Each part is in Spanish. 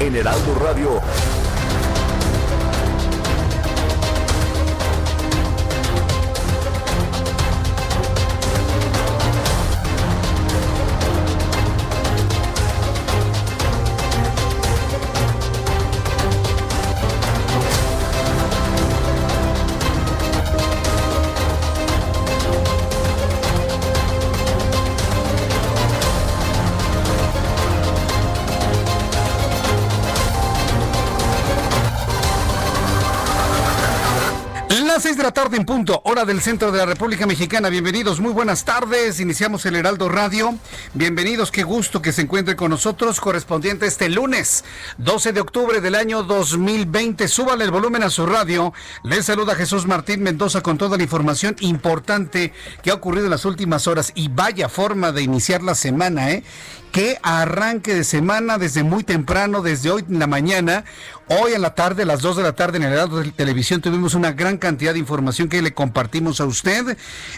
en Heraldo Radio. De la tarde en punto, hora del centro de la República Mexicana. Bienvenidos, muy buenas tardes. Iniciamos el Heraldo Radio. Bienvenidos, qué gusto que se encuentre con nosotros, correspondiente este lunes, 12 de octubre del año 2020. Súbale el volumen a su radio. Les saluda Jesús Martín Mendoza con toda la información importante que ha ocurrido en las últimas horas. Y vaya forma de iniciar la semana, ¿eh? Qué arranque de semana desde muy temprano, desde hoy en la mañana. Hoy en la tarde, a las 2 de la tarde en el Heraldo de Televisión, tuvimos una gran cantidad de información que le compartimos a usted.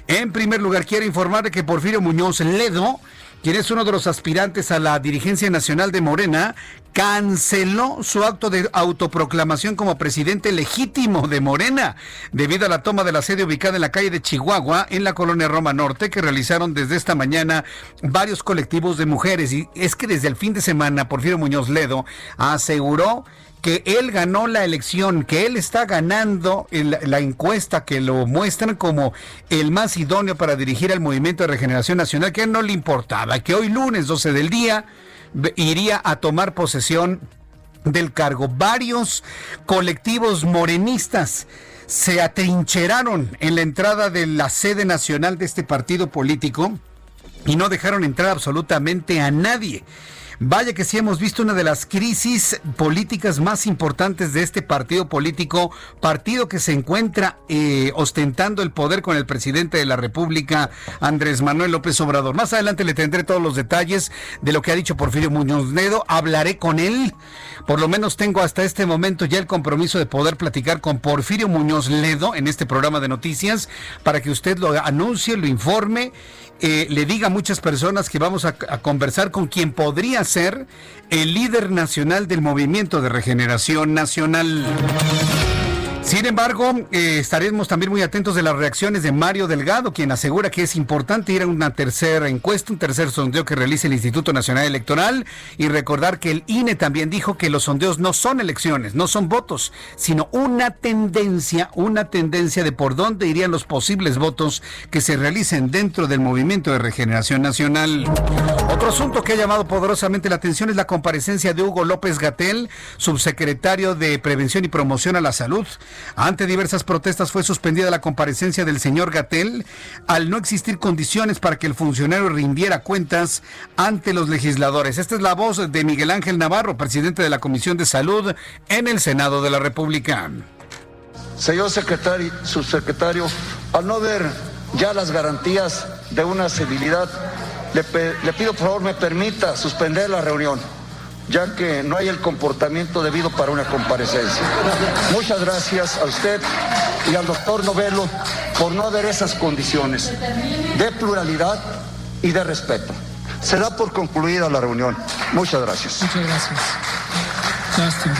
En primer lugar, quiero informarle que Porfirio Muñoz Ledo quien es uno de los aspirantes a la dirigencia nacional de Morena, canceló su acto de autoproclamación como presidente legítimo de Morena, debido a la toma de la sede ubicada en la calle de Chihuahua, en la colonia Roma Norte, que realizaron desde esta mañana varios colectivos de mujeres. Y es que desde el fin de semana, Porfirio Muñoz Ledo aseguró que él ganó la elección, que él está ganando la encuesta que lo muestran como el más idóneo para dirigir al Movimiento de Regeneración Nacional, que a él no le importaba, que hoy lunes 12 del día iría a tomar posesión del cargo. Varios colectivos morenistas se atrincheraron en la entrada de la sede nacional de este partido político y no dejaron entrar absolutamente a nadie. Vaya que sí hemos visto una de las crisis políticas más importantes de este partido político, partido que se encuentra eh, ostentando el poder con el presidente de la República, Andrés Manuel López Obrador. Más adelante le tendré todos los detalles de lo que ha dicho Porfirio Muñoz Ledo. Hablaré con él. Por lo menos tengo hasta este momento ya el compromiso de poder platicar con Porfirio Muñoz Ledo en este programa de noticias para que usted lo anuncie, lo informe eh, le diga a muchas personas que vamos a, a, conversar con quien podría ser el líder nacional del movimiento de regeneración nacional. Sin embargo, eh, estaremos también muy atentos de las reacciones de Mario Delgado, quien asegura que es importante ir a una tercera encuesta, un tercer sondeo que realice el Instituto Nacional Electoral y recordar que el INE también dijo que los sondeos no son elecciones, no son votos, sino una tendencia, una tendencia de por dónde irían los posibles votos que se realicen dentro del movimiento de regeneración nacional. Otro asunto que ha llamado poderosamente la atención es la comparecencia de Hugo López Gatel, subsecretario de Prevención y Promoción a la Salud. Ante diversas protestas fue suspendida la comparecencia del señor Gatel al no existir condiciones para que el funcionario rindiera cuentas ante los legisladores. Esta es la voz de Miguel Ángel Navarro, presidente de la Comisión de Salud en el Senado de la República. Señor secretario, subsecretario, al no ver ya las garantías de una civilidad, le, pido por favor me permita suspender la reunión ya que no hay el comportamiento debido para una comparecencia. Muchas gracias a usted y al doctor Novelo por no haber esas condiciones de pluralidad y de respeto. Se da por concluida la reunión. Muchas gracias. Muchas gracias. Lástima.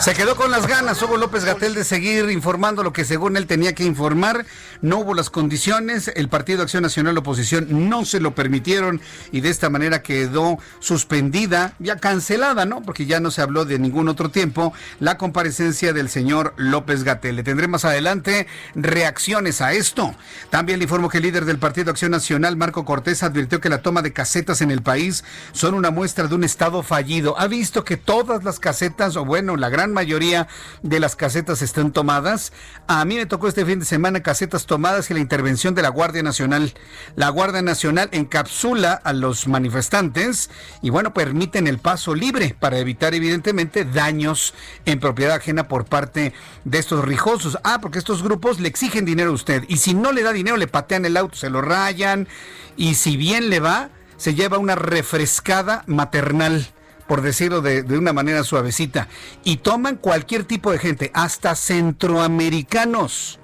Se quedó con las ganas Hugo López Gatel de seguir informando lo que según él tenía que informar. No hubo las condiciones, el Partido Acción Nacional Oposición no se lo permitieron y de esta manera quedó suspendida, ya cancelada, ¿no? Porque ya no se habló de ningún otro tiempo, la comparecencia del señor López Gatel. Le tendré más adelante reacciones a esto. También le informo que el líder del Partido Acción Nacional, Marco Cortés, advirtió que la toma de casetas en el país son una muestra de un Estado fallido. Ha visto que todas las casetas, o bueno, la gran mayoría de las casetas están tomadas. A mí me tocó este fin de semana casetas tomadas y la intervención de la Guardia Nacional. La Guardia Nacional encapsula a los manifestantes y bueno, permiten el paso libre para evitar evidentemente daños en propiedad ajena por parte de estos rijosos. Ah, porque estos grupos le exigen dinero a usted y si no le da dinero le patean el auto, se lo rayan y si bien le va, se lleva una refrescada maternal por decirlo de, una manera suavecita, y toman cualquier tipo de gente, hasta centroamericanos.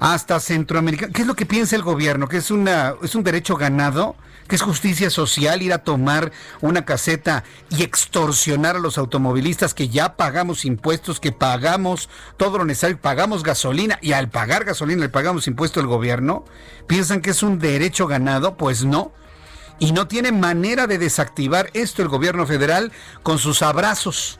Hasta centroamericanos. ¿Qué es lo que piensa el gobierno? ¿Que es, una, es un derecho ganado? ¿Que es justicia social ir a tomar una caseta y extorsionar a los automovilistas que ya pagamos impuestos, que pagamos todo lo necesario, pagamos gasolina y al pagar gasolina le pagamos impuesto al gobierno? ¿Piensan que es un derecho ganado? Pues no y no tiene manera de desactivar esto el gobierno federal con sus abrazos.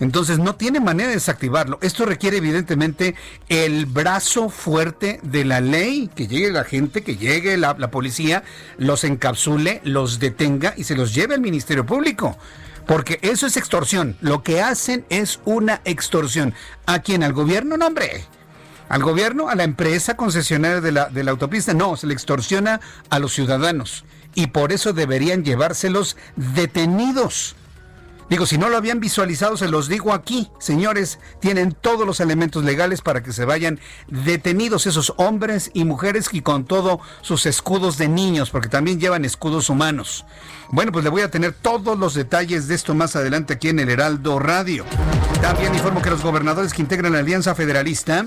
Entonces no tiene manera de desactivarlo. Esto requiere evidentemente el brazo fuerte de la ley, que llegue la gente, que llegue la, policía, los encapsule, los detenga y se los lleve al Ministerio Público. Porque eso es extorsión. Lo que hacen es una extorsión. ¿A quién? ¿Al gobierno? No, hombre. ¿Al gobierno? ¿A la empresa concesionaria de la, de la autopista? No, se le extorsiona a los ciudadanos y por eso deberían llevárselos detenidos. Digo, si no lo habían visualizado, se los digo aquí, señores, tienen todos los elementos legales para que se vayan detenidos esos hombres y mujeres y con todos sus escudos de niños, porque también llevan escudos humanos. Bueno, pues le voy a tener todos los detalles de esto más adelante aquí en el Heraldo Radio. También informo que los gobernadores que integran la Alianza Federalista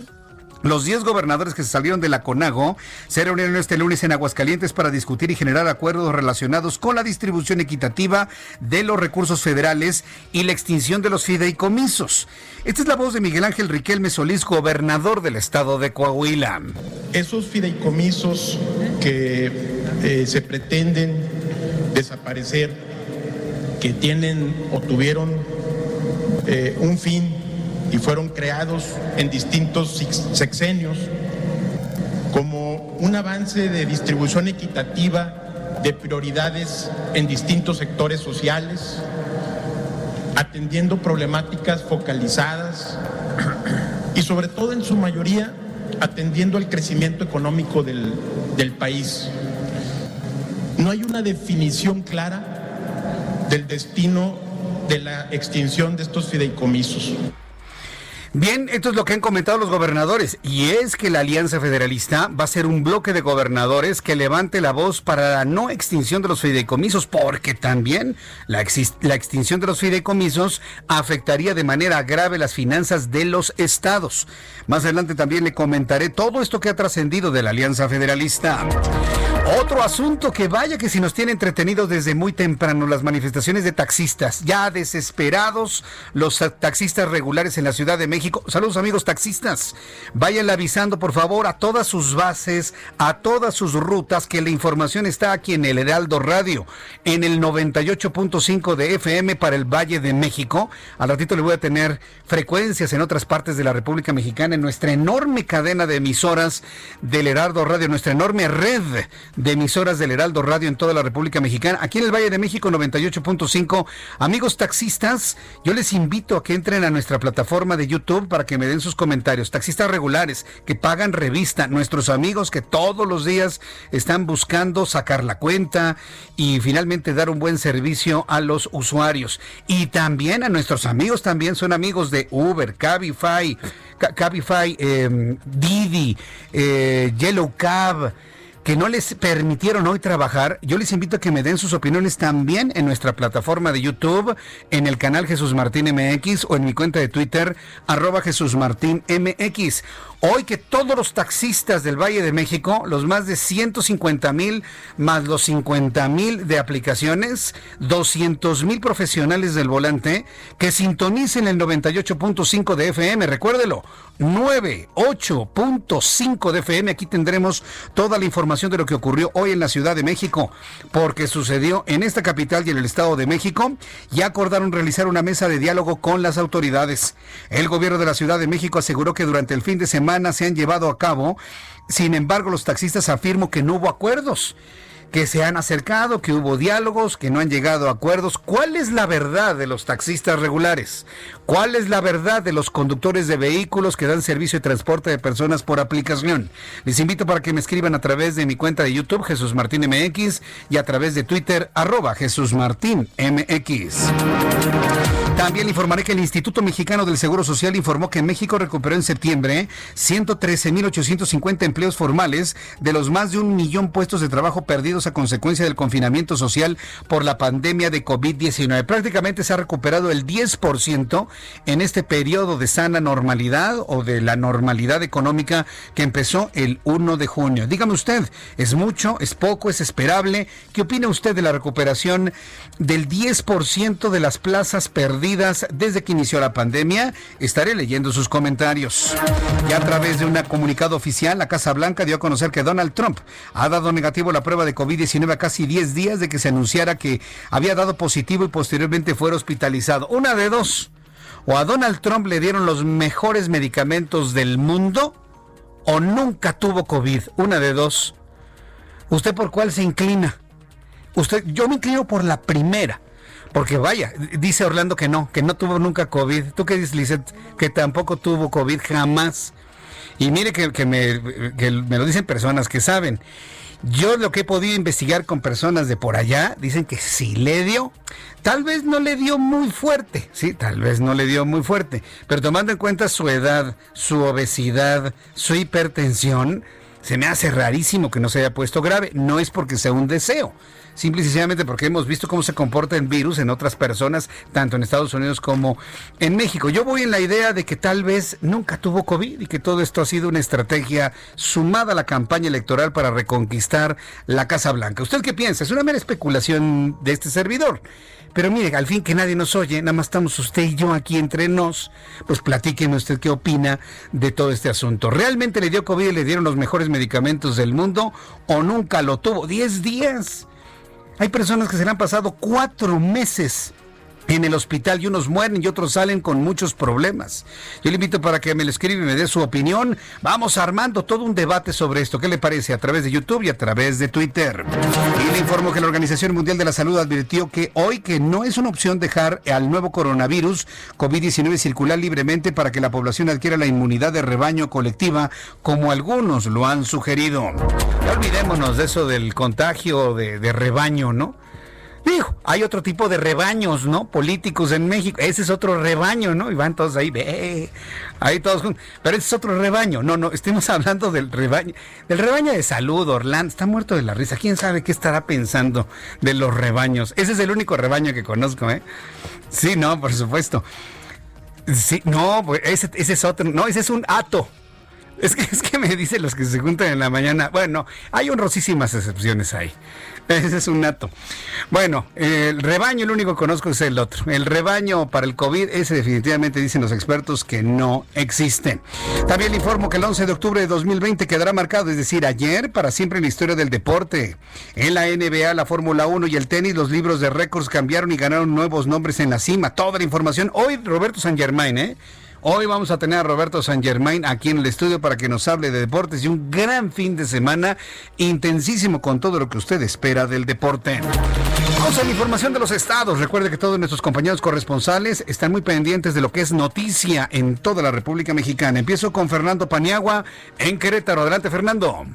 los 10 gobernadores que se salieron de la CONAGO se reunieron este lunes en Aguascalientes para discutir y generar acuerdos relacionados con la distribución equitativa de los recursos federales y la extinción de los fideicomisos. Esta es la voz de Miguel Ángel Riquelme Solís, gobernador del estado de Coahuila. Esos fideicomisos que eh, se pretenden desaparecer, que tienen o tuvieron eh, un fin y fueron creados en distintos sexenios como un avance de distribución equitativa de prioridades en distintos sectores sociales, atendiendo problemáticas focalizadas y sobre todo en su mayoría atendiendo al crecimiento económico del, del país. No hay una definición clara del destino de la extinción de estos fideicomisos. Bien, esto es lo que han comentado los gobernadores y es que la Alianza Federalista va a ser un bloque de gobernadores que levante la voz para la no extinción de los fideicomisos, porque también la, extinción de los fideicomisos afectaría de manera grave las finanzas de los estados. Más adelante también le comentaré todo esto que ha trascendido de la Alianza Federalista. Otro asunto que vaya que si nos tiene entretenidos desde muy temprano las manifestaciones de taxistas, ya desesperados los taxistas regulares en la Ciudad de México. Saludos amigos taxistas. Vayan avisando por favor a todas sus bases, a todas sus rutas que la información está aquí en el Heraldo Radio, en el 98.5 de FM para el Valle de México. Al ratito le voy a tener frecuencias en otras partes de la República Mexicana en nuestra enorme cadena de emisoras del Heraldo Radio, nuestra enorme red de emisoras del Heraldo Radio en toda la República Mexicana. Aquí en el Valle de México 98.5. Amigos taxistas, yo les invito a que entren a nuestra plataforma de YouTube para que me den sus comentarios. Taxistas regulares que pagan revista, nuestros amigos que todos los días están buscando sacar la cuenta y finalmente dar un buen servicio a los usuarios. Y también a nuestros amigos, también son amigos de Uber, Cabify, Cabify, eh, Didi, eh, Yellow Cab que no les permitieron hoy trabajar, yo les invito a que me den sus opiniones también en nuestra plataforma de YouTube, en el canal Jesús Martín MX o en mi cuenta de Twitter, arroba Jesús Martín MX. Hoy que todos los taxistas del Valle de México, los más de 150 mil más los 50 mil de aplicaciones, 200 mil profesionales del volante, que sintonicen el 98.5 de FM, recuérdelo, 98.5 de FM. Aquí tendremos toda la información de lo que ocurrió hoy en la Ciudad de México, porque sucedió en esta capital y en el Estado de México. Ya acordaron realizar una mesa de diálogo con las autoridades. El gobierno de la Ciudad de México aseguró que durante el fin de semana se han llevado a cabo. Sin embargo, los taxistas afirman que no hubo acuerdos que se han acercado, que hubo diálogos, que no han llegado a acuerdos. ¿Cuál es la verdad de los taxistas regulares? ¿Cuál es la verdad de los conductores de vehículos que dan servicio de transporte de personas por aplicación? Les invito para que me escriban a través de mi cuenta de YouTube, Jesús Martín MX, y a través de Twitter, arroba Jesús Martín MX. También informaré que el Instituto Mexicano del Seguro Social informó que México recuperó en septiembre 113.850 empleos formales de los más de un millón puestos de trabajo perdidos a consecuencia del confinamiento social por la pandemia de COVID-19. Prácticamente se ha recuperado el 10% en este periodo de sana normalidad o de la normalidad económica que empezó el 1 de junio. Dígame usted, ¿es mucho? ¿Es poco? ¿Es esperable? ¿Qué opina usted de la recuperación del 10% de las plazas perdidas desde que inició la pandemia? Estaré leyendo sus comentarios. Ya a través de un comunicado oficial, la Casa Blanca dio a conocer que Donald Trump ha dado negativo la prueba de COVID-19 a casi 10 días de que se anunciara que había dado positivo y posteriormente fuera hospitalizado. Una de dos. O a Donald Trump le dieron los mejores medicamentos del mundo o nunca tuvo COVID. Una de dos. ¿Usted por cuál se inclina? Usted, yo me inclino por la primera. Porque vaya, dice Orlando que no, que no tuvo nunca COVID. ¿Tú qué dices, Lizeth? Que tampoco tuvo COVID jamás. Y mire que, que, me, que me lo dicen personas que saben. Yo lo que he podido investigar con personas de por allá, dicen que sí le dio. Tal vez no le dio muy fuerte, sí, tal vez no le dio muy fuerte, pero tomando en cuenta su edad, su obesidad, su hipertensión, se me hace rarísimo que no se haya puesto grave. No es porque sea un deseo, simple y sencillamente porque hemos visto cómo se comporta el virus en otras personas, tanto en Estados Unidos como en México. Yo voy en la idea de que tal vez nunca tuvo COVID y que todo esto ha sido una estrategia sumada a la campaña electoral para reconquistar la Casa Blanca. ¿Usted qué piensa? Es una mera especulación de este servidor. Pero mire, al fin que nadie nos oye, nada más estamos usted y yo aquí entre nos, pues platíqueme usted qué opina de todo este asunto. ¿Realmente le dio COVID y le dieron los mejores medicamentos del mundo o nunca lo tuvo? Diez días. Hay personas que se le han pasado cuatro meses en el hospital y unos mueren y otros salen con muchos problemas. Yo le invito para que me lo escriba y me dé su opinión. Vamos armando todo un debate sobre esto. ¿Qué le parece? A través de YouTube y a través de Twitter. Y le informo que la Organización Mundial de la Salud advirtió que hoy que no es una opción dejar al nuevo coronavirus COVID-19 circular libremente para que la población adquiera la inmunidad de rebaño colectiva como algunos lo han sugerido. Ya olvidémonos de eso del contagio de, de rebaño, ¿no? Dijo, hay otro tipo de rebaños, ¿no? Políticos en México. Ese es otro rebaño, ¿no? Y van todos ahí, ve, ahí todos juntos. Pero ese es otro rebaño. No, no, estemos hablando del rebaño, del rebaño de salud, Orlando. Está muerto de la risa. ¿Quién sabe qué estará pensando de los rebaños? Ese es el único rebaño que conozco, ¿eh? Sí, no, por supuesto. Sí, no, pues ese, ese es otro. No, ese es un hato. Es que, es que me dicen los que se juntan en la mañana. Bueno, hay honrosísimas excepciones ahí. Ese es un nato. Bueno, el rebaño, el único que conozco es el otro. El rebaño para el COVID, ese definitivamente dicen los expertos que no existe. También le informo que el 11 de octubre de 2020 quedará marcado, es decir, ayer, para siempre en la historia del deporte. En la NBA, la Fórmula 1 y el tenis, los libros de récords cambiaron y ganaron nuevos nombres en la cima. Toda la información. Hoy, Roberto San Germain, ¿eh? Hoy vamos a tener a Roberto San Germain aquí en el estudio para que nos hable de deportes y un gran fin de semana intensísimo con todo lo que usted espera del deporte. Vamos a la información de los estados. Recuerde que todos nuestros compañeros corresponsales están muy pendientes de lo que es noticia en toda la República Mexicana. Empiezo con Fernando Paniagua en Querétaro. Adelante, Fernando.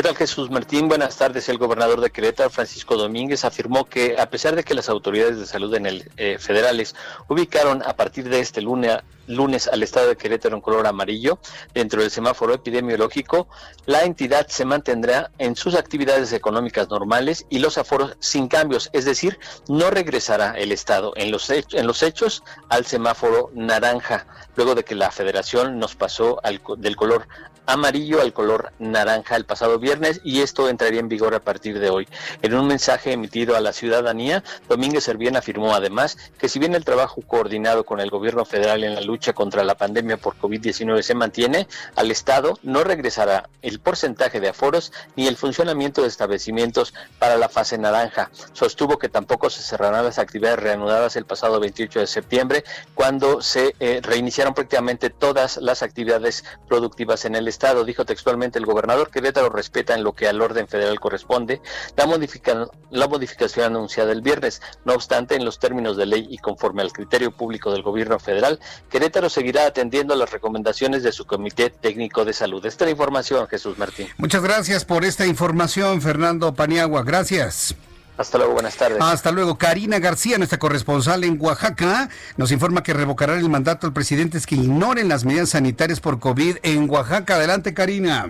¿Qué tal Jesús Martín? Buenas tardes. El gobernador de Querétaro, Francisco Domínguez, afirmó que a pesar de que las autoridades de salud en el eh, federales ubicaron a partir de este lunes, al estado de Querétaro en color amarillo dentro del semáforo epidemiológico, la entidad se mantendrá en sus actividades económicas normales y los aforos sin cambios, es decir, no regresará el estado en los, en los hechos al semáforo naranja, luego de que la federación nos pasó al, del color amarillo al color naranja el pasado viernes y esto entraría en vigor a partir de hoy. En un mensaje emitido a la ciudadanía, Domínguez Servién afirmó además que si bien el trabajo coordinado con el gobierno federal en la lucha contra la pandemia por COVID-19 se mantiene, al Estado no regresará el porcentaje de aforos ni el funcionamiento de establecimientos para la fase naranja. Sostuvo que tampoco se cerrarán las actividades reanudadas el pasado 28 de septiembre, cuando se eh, reiniciaron prácticamente todas las actividades productivas en el Estado. Dijo textualmente el gobernador Querétaro respeta en lo que al orden federal corresponde la, la modificación anunciada el viernes. No obstante, en los términos de ley y conforme al criterio público del gobierno federal, Querétaro seguirá atendiendo las recomendaciones de su Comité Técnico de Salud. Esta es la información, Jesús Martín. Muchas gracias por esta información, Fernando Paniagua. Gracias. Hasta luego, buenas tardes. Hasta luego. Karina García, nuestra corresponsal en Oaxaca, nos informa que revocarán el mandato al presidente es que ignoren las medidas sanitarias por COVID en Oaxaca. Adelante, Karina.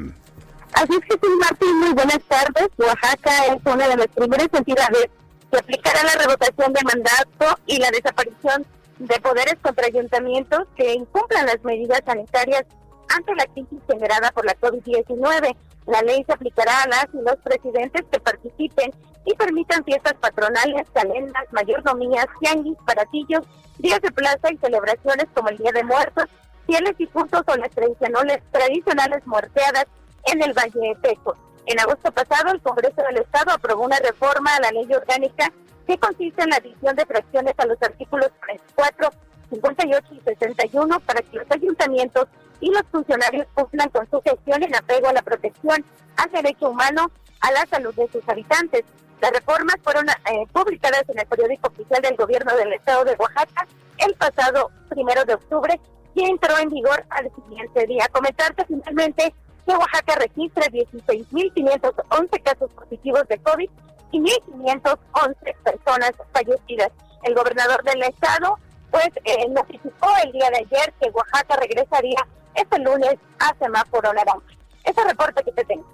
Así es, Jesús Martín, muy buenas tardes. Oaxaca es una de las primeras entidades que aplicará la revocación de mandato y la desaparición de poderes contra ayuntamientos que incumplan las medidas sanitarias ante la crisis generada por la COVID-19. La ley se aplicará a las y los presidentes que participen y permitan fiestas patronales, calendas, mayordomías, tianguis, paratillos, días de plaza y celebraciones como el Día de Muertos, fieles y puntos o las tradicionales, tradicionales muerteadas en el Valle de Teco. En agosto pasado, el Congreso del Estado aprobó una reforma a la ley orgánica que consiste en la adición de fracciones a los artículos 34, 58 y 61 para que los ayuntamientos y los funcionarios cumplan con su gestión en apego a la protección al derecho humano a la salud de sus habitantes. Las reformas fueron eh, publicadas en el periódico oficial del gobierno del estado de Oaxaca el pasado primero de octubre y entró en vigor al siguiente día. Comentarte finalmente que Oaxaca registra 16.511 casos positivos de COVID y 1.511 personas fallecidas. El gobernador del estado pues eh, notificó el día de ayer que Oaxaca regresaría este lunes a semáforo naranja. Ese reporte que te tengo.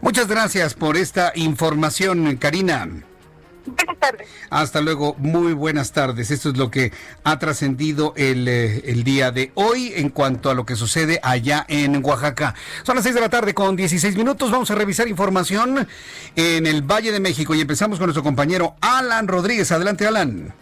Muchas gracias por esta información, Karina. Buenas tardes. Hasta luego, muy buenas tardes. Esto es lo que ha trascendido el, eh, el, día de hoy en cuanto a lo que sucede allá en Oaxaca. Son las 6 de la tarde con 16 minutos. Vamos a revisar información en el Valle de México y empezamos con nuestro compañero Alan Rodríguez. Adelante, Alan.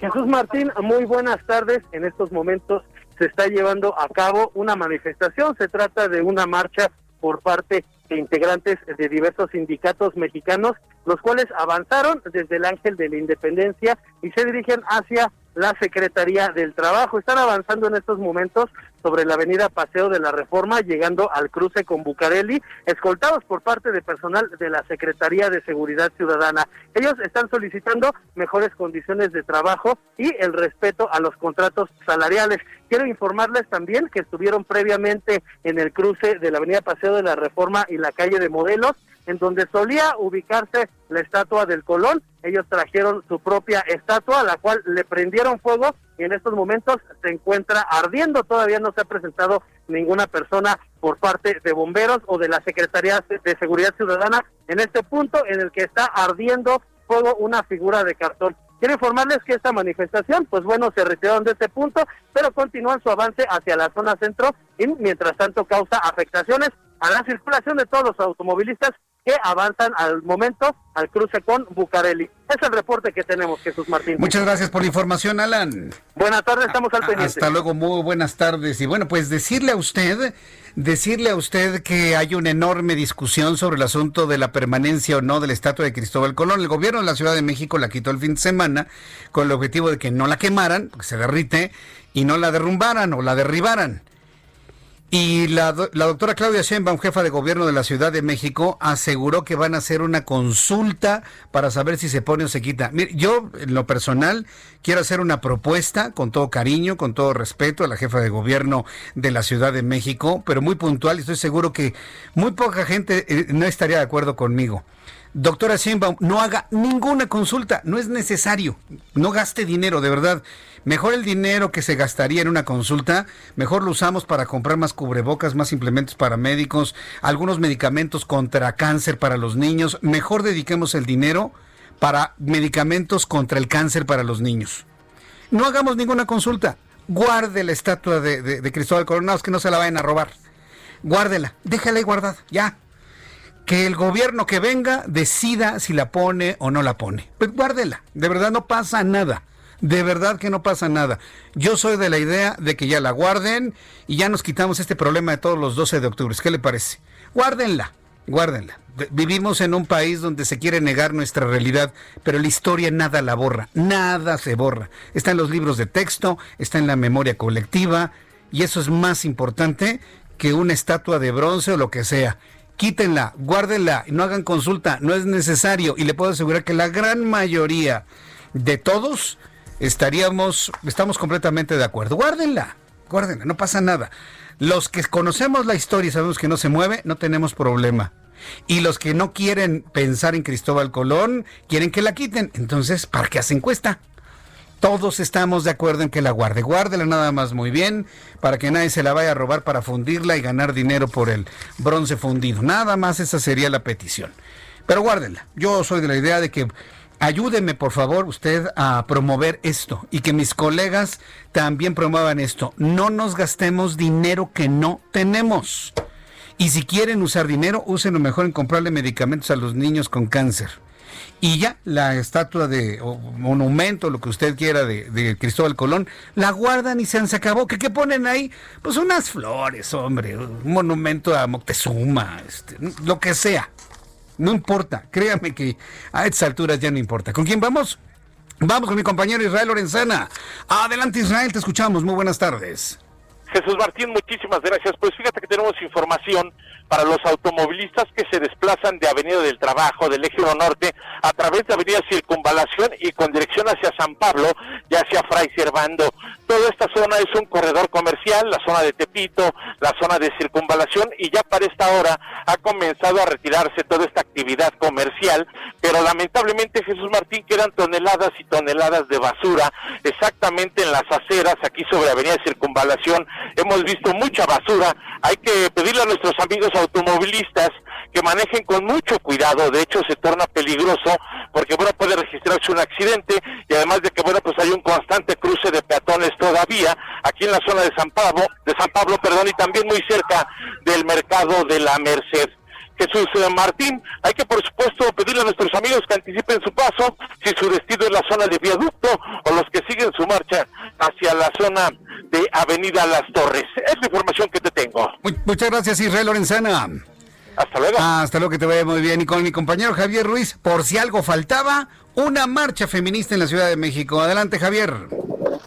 Jesús Martín, muy buenas tardes. En estos momentos se está llevando a cabo una manifestación. Se trata de una marcha por parte de integrantes de diversos sindicatos mexicanos, los cuales avanzaron desde el Ángel de la Independencia y se dirigen hacia la Secretaría del Trabajo. Están avanzando en estos momentos sobre la avenida Paseo de la Reforma, llegando al cruce con Bucareli, escoltados por parte de personal de la Secretaría de Seguridad Ciudadana. Ellos están solicitando mejores condiciones de trabajo y el respeto a los contratos salariales. Quiero informarles también que estuvieron previamente en el cruce de la avenida Paseo de la Reforma y la calle de Modelos, en donde solía ubicarse la estatua del Colón. Ellos trajeron su propia estatua, a la cual le prendieron fuego y en estos momentos se encuentra ardiendo. Todavía no se ha presentado ninguna persona por parte de bomberos o de la Secretaría de Seguridad Ciudadana en este punto en el que está ardiendo fuego una figura de cartón. Quiero informarles que esta manifestación, pues bueno, se retiraron de este punto, pero continúan su avance hacia la zona centro y mientras tanto causa afectaciones a la circulación de todos los automovilistas que avanzan al momento al cruce con Bucareli. Es el reporte que tenemos, Jesús Martín. Muchas gracias por la información, Alan. Buenas tardes, estamos al pendiente. Hasta luego, muy buenas tardes. Y bueno, pues decirle a usted, decirle a usted que hay una enorme discusión sobre el asunto de la permanencia o no de la estatua de Cristóbal Colón. El gobierno de la Ciudad de México la quitó el fin de semana con el objetivo de que no la quemaran, porque se derrite, y no la derrumbaran o la derribaran. Y la, la, doctora Claudia Sheinbaum, jefa de gobierno de la Ciudad de México, aseguró que van a hacer una consulta para saber si se pone o se quita. Mire, yo en lo personal quiero hacer una propuesta con todo cariño, con todo respeto a la jefa de gobierno de la Ciudad de México, pero muy puntual y estoy seguro que muy poca gente eh, no estaría de acuerdo conmigo. Doctora Sheinbaum, no haga ninguna consulta, no es necesario, no gaste dinero, de verdad. Mejor el dinero que se gastaría en una consulta, mejor lo usamos para comprar más cubrebocas, más implementos para médicos, algunos medicamentos contra cáncer para los niños. Mejor dediquemos el dinero para medicamentos contra el cáncer para los niños. No hagamos ninguna consulta. Guarde la estatua de, Cristóbal Colón, que no se la vayan a robar. Guárdela, déjala ahí guardada, ya que el gobierno que venga decida si la pone o no la pone. Pues guárdela, de verdad no pasa nada. De verdad que no pasa nada. Yo soy de la idea de que ya la guarden y ya nos quitamos este problema de todos los 12 de octubre. ¿Qué le parece? Guárdenla, guárdenla. Vivimos en un país donde se quiere negar nuestra realidad, pero la historia nada la borra, nada se borra. Está en los libros de texto, está en la memoria colectiva y eso es más importante que una estatua de bronce o lo que sea quítenla, guárdenla, no hagan consulta, no es necesario. Y le puedo asegurar que la gran mayoría de todos estaríamos, estamos completamente de acuerdo. Guárdenla, guárdenla, no pasa nada. Los que conocemos la historia y sabemos que no se mueve, no tenemos problema. Y los que no quieren pensar en Cristóbal Colón, quieren que la quiten. Entonces, ¿para qué hacen encuesta? Todos estamos de acuerdo en que la guarde. Guárdela nada más muy bien para que nadie se la vaya a robar para fundirla y ganar dinero por el bronce fundido. Nada más esa sería la petición. Pero guárdenla. Yo soy de la idea de que ayúdeme por favor usted a promover esto y que mis colegas también promuevan esto. No nos gastemos dinero que no tenemos. Y si quieren usar dinero, úsenlo mejor en comprarle medicamentos a los niños con cáncer y ya la estatua de o monumento, lo que usted quiera de, Cristóbal Colón, la guardan y se, acabó. ¿Qué, ¿Qué, ponen ahí? Pues unas flores, hombre, un monumento a Moctezuma, este, lo que sea. No importa, créame que a estas alturas ya no importa. ¿Con quién vamos? Vamos con mi compañero Israel Lorenzana. Adelante Israel, te escuchamos. Muy buenas tardes. Jesús Martín, muchísimas gracias. Pues fíjate que tenemos información para los automovilistas que se desplazan de Avenida del Trabajo, del Eje Norte, a través de Avenida Circunvalación y con dirección hacia San Pablo y hacia Fray Servando. Toda esta zona es un corredor comercial, la zona de Tepito, la zona de circunvalación y ya para esta hora ha comenzado a retirarse toda esta actividad comercial, pero lamentablemente Jesús Martín quedan toneladas y toneladas de basura exactamente en las aceras aquí sobre Avenida Circunvalación. Hemos visto mucha basura, hay que pedirle a nuestros amigos automovilistas que manejen con mucho cuidado, de hecho se torna peligroso porque bueno puede registrarse un accidente y además de que bueno pues hay un constante cruce de peatones todavía aquí en la zona de San Pablo, de San Pablo, perdón, y también muy cerca del mercado de la Merced. Jesús Martín, hay que por supuesto pedirle a nuestros amigos que anticipen su paso, si su destino es la zona de viaducto o los que siguen su marcha hacia la zona de Avenida Las Torres. Es la información que te tengo. Muchas gracias Israel Lorenzana. Hasta luego. Hasta luego, que te vaya muy bien. Y con mi compañero Javier Ruiz, por si algo faltaba, una marcha feminista en la Ciudad de México. Adelante, Javier.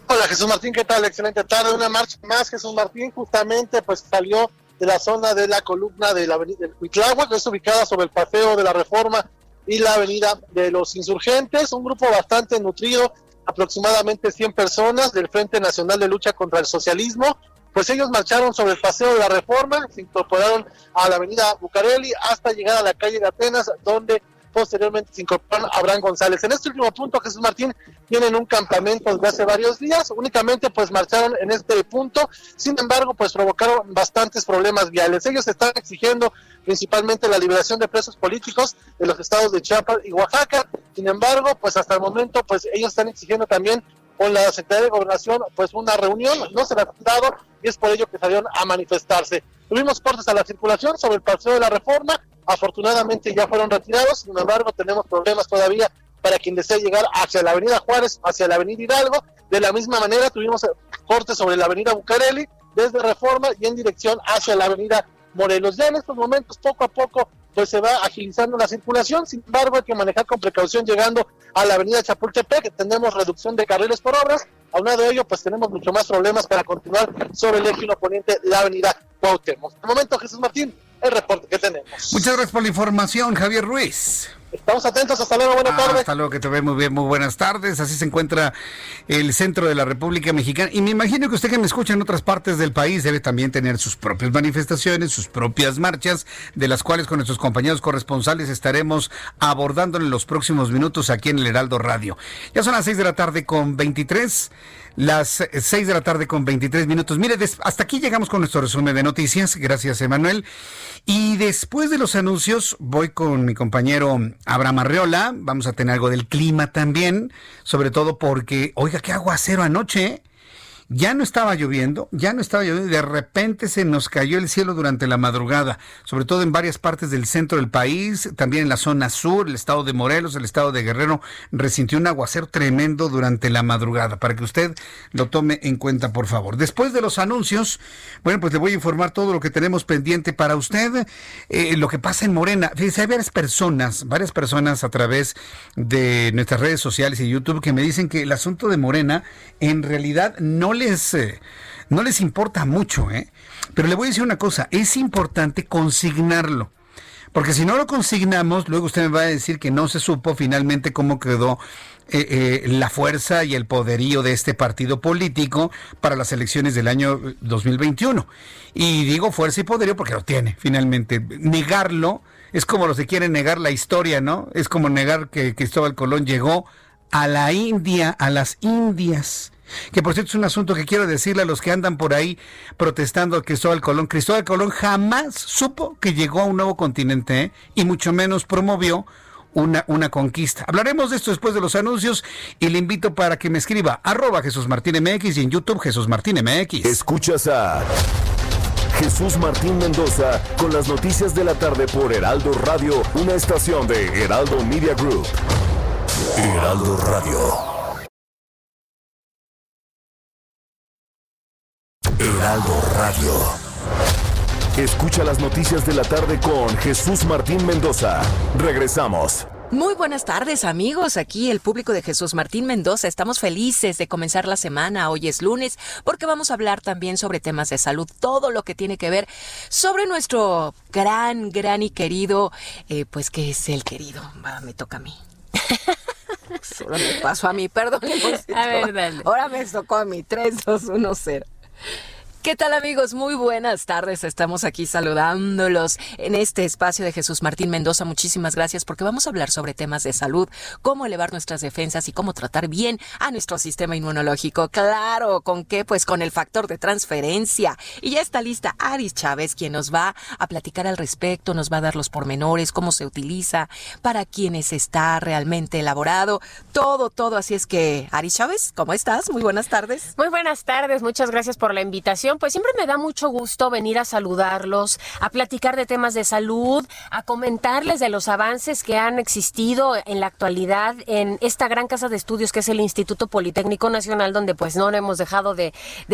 Hola, Jesús Martín, ¿qué tal? Excelente tarde. Una marcha más, Jesús Martín, justamente pues salió de la zona de la columna de la avenida del Huitláhuac, que es ubicada sobre el paseo de la Reforma y la avenida de los Insurgentes. Un grupo bastante nutrido, aproximadamente 100 personas del Frente Nacional de Lucha contra el Socialismo, pues ellos marcharon sobre el paseo de la Reforma, se incorporaron a la avenida Bucareli hasta llegar a la calle de Atenas, donde posteriormente se incorporaron a Abraham González. En este último punto, Jesús Martín, tienen un campamento desde hace varios días, únicamente pues marcharon en este punto, sin embargo pues provocaron bastantes problemas viales. Ellos están exigiendo principalmente la liberación de presos políticos de los estados de Chiapas y Oaxaca, sin embargo pues hasta el momento pues ellos están exigiendo también con la Secretaría de Gobernación pues una reunión, no se la han dado y es por ello que salieron a manifestarse. Tuvimos cortes a la circulación sobre el paseo de la reforma, afortunadamente ya fueron retirados, sin embargo tenemos problemas todavía para quien desee llegar hacia la avenida Juárez, hacia la avenida Hidalgo. De la misma manera tuvimos cortes sobre la avenida Bucareli, desde Reforma y en dirección hacia la avenida Morelos. Ya en estos momentos, poco a poco, pues se va agilizando la circulación, sin embargo hay que manejar con precaución llegando a la avenida Chapultepec, tenemos reducción de carriles por obras, aunado de ello pues tenemos mucho más problemas para continuar sobre el eje poniente la avenida Cuauhtémoc. De momento, Jesús Martín, Muchas gracias por la información, Javier Ruiz. Estamos atentos, hasta luego, buenas tardes. Hasta luego, que te ve muy bien, muy buenas tardes. Así se encuentra el centro de la República Mexicana. Y me imagino que usted que me escucha en otras partes del país debe también tener sus propias manifestaciones, sus propias marchas, de las cuales con nuestros compañeros corresponsales estaremos abordando en los próximos minutos aquí en el Heraldo Radio. Ya son las seis de la tarde con 23 las 6 de la tarde con 23 minutos. Mire, hasta aquí llegamos con nuestro resumen de noticias. Gracias, Emanuel. Y después de los anuncios, voy con mi compañero Abraham Arreola. Vamos a tener algo del clima también, sobre todo porque, oiga, qué aguacero anoche. Ya no estaba lloviendo, ya no estaba lloviendo, de repente se nos cayó el cielo durante la madrugada, sobre todo en varias partes del centro del país, también en la zona sur, el estado de Morelos, el estado de Guerrero, resintió un aguacero tremendo durante la madrugada, para que usted lo tome en cuenta, por favor. Después de los anuncios, bueno, pues le voy a informar todo lo que tenemos pendiente para usted, eh, lo que pasa en Morena. Fíjese, hay varias personas, varias personas a través de nuestras redes sociales y YouTube que me dicen que el asunto de Morena en realidad no les, eh, no les importa mucho, ¿eh? Pero le voy a decir una cosa, es importante consignarlo. Porque si no lo consignamos, luego usted me va a decir que no se supo finalmente cómo quedó eh, eh, la fuerza y el poderío de este partido político para las elecciones del año 2021. Y digo fuerza y poderío porque lo tiene, finalmente. Negarlo es como los que quieren negar la historia, ¿no? Es como negar que Cristóbal Colón llegó a la India, a las Indias que por cierto es un asunto que quiero decirle a los que andan por ahí protestando a Cristóbal Colón. Cristóbal Colón jamás supo que llegó a un nuevo continente ¿eh? y mucho menos promovió una, una conquista. Hablaremos de esto después de los anuncios y le invito para que me escriba arroba Jesús Martín MX y en YouTube Jesús Martín MX. Escuchas a Jesús Martín Mendoza con las noticias de la tarde por Heraldo Radio, una estación de Heraldo Media Group. Heraldo Radio. Heraldo Radio. Escucha las noticias de la tarde con Jesús Martín Mendoza. Regresamos. Muy buenas tardes amigos, aquí el público de Jesús Martín Mendoza. Estamos felices de comenzar la semana, hoy es lunes, porque vamos a hablar también sobre temas de salud, todo lo que tiene que ver sobre nuestro gran, gran y querido, eh, pues que es el querido, me toca a mí. Solo me pasó a mí, perdón. A ver, dale. Ahora me tocó a mí, 3, 2, 1, 0. ¿Qué tal amigos? Muy buenas tardes. Estamos aquí saludándolos en este espacio de Jesús Martín Mendoza. Muchísimas gracias porque vamos a hablar sobre temas de salud, cómo elevar nuestras defensas y cómo tratar bien a nuestro sistema inmunológico. Claro, ¿con qué? Pues con el factor de transferencia. Y ya está lista Aris Chávez, quien nos va a platicar al respecto, nos va a dar los pormenores, cómo se utiliza, para quienes está realmente elaborado, todo, todo. Así es que, Aris Chávez, ¿cómo estás? Muy buenas tardes. Muy buenas tardes, muchas gracias por la invitación pues siempre me da mucho gusto venir a saludarlos, a platicar de temas de salud, a comentarles de los avances que han existido en la actualidad en esta gran casa de estudios que es el Instituto Politécnico Nacional, donde pues no hemos dejado de,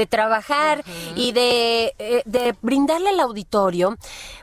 trabajar y de, eh, de brindarle al auditorio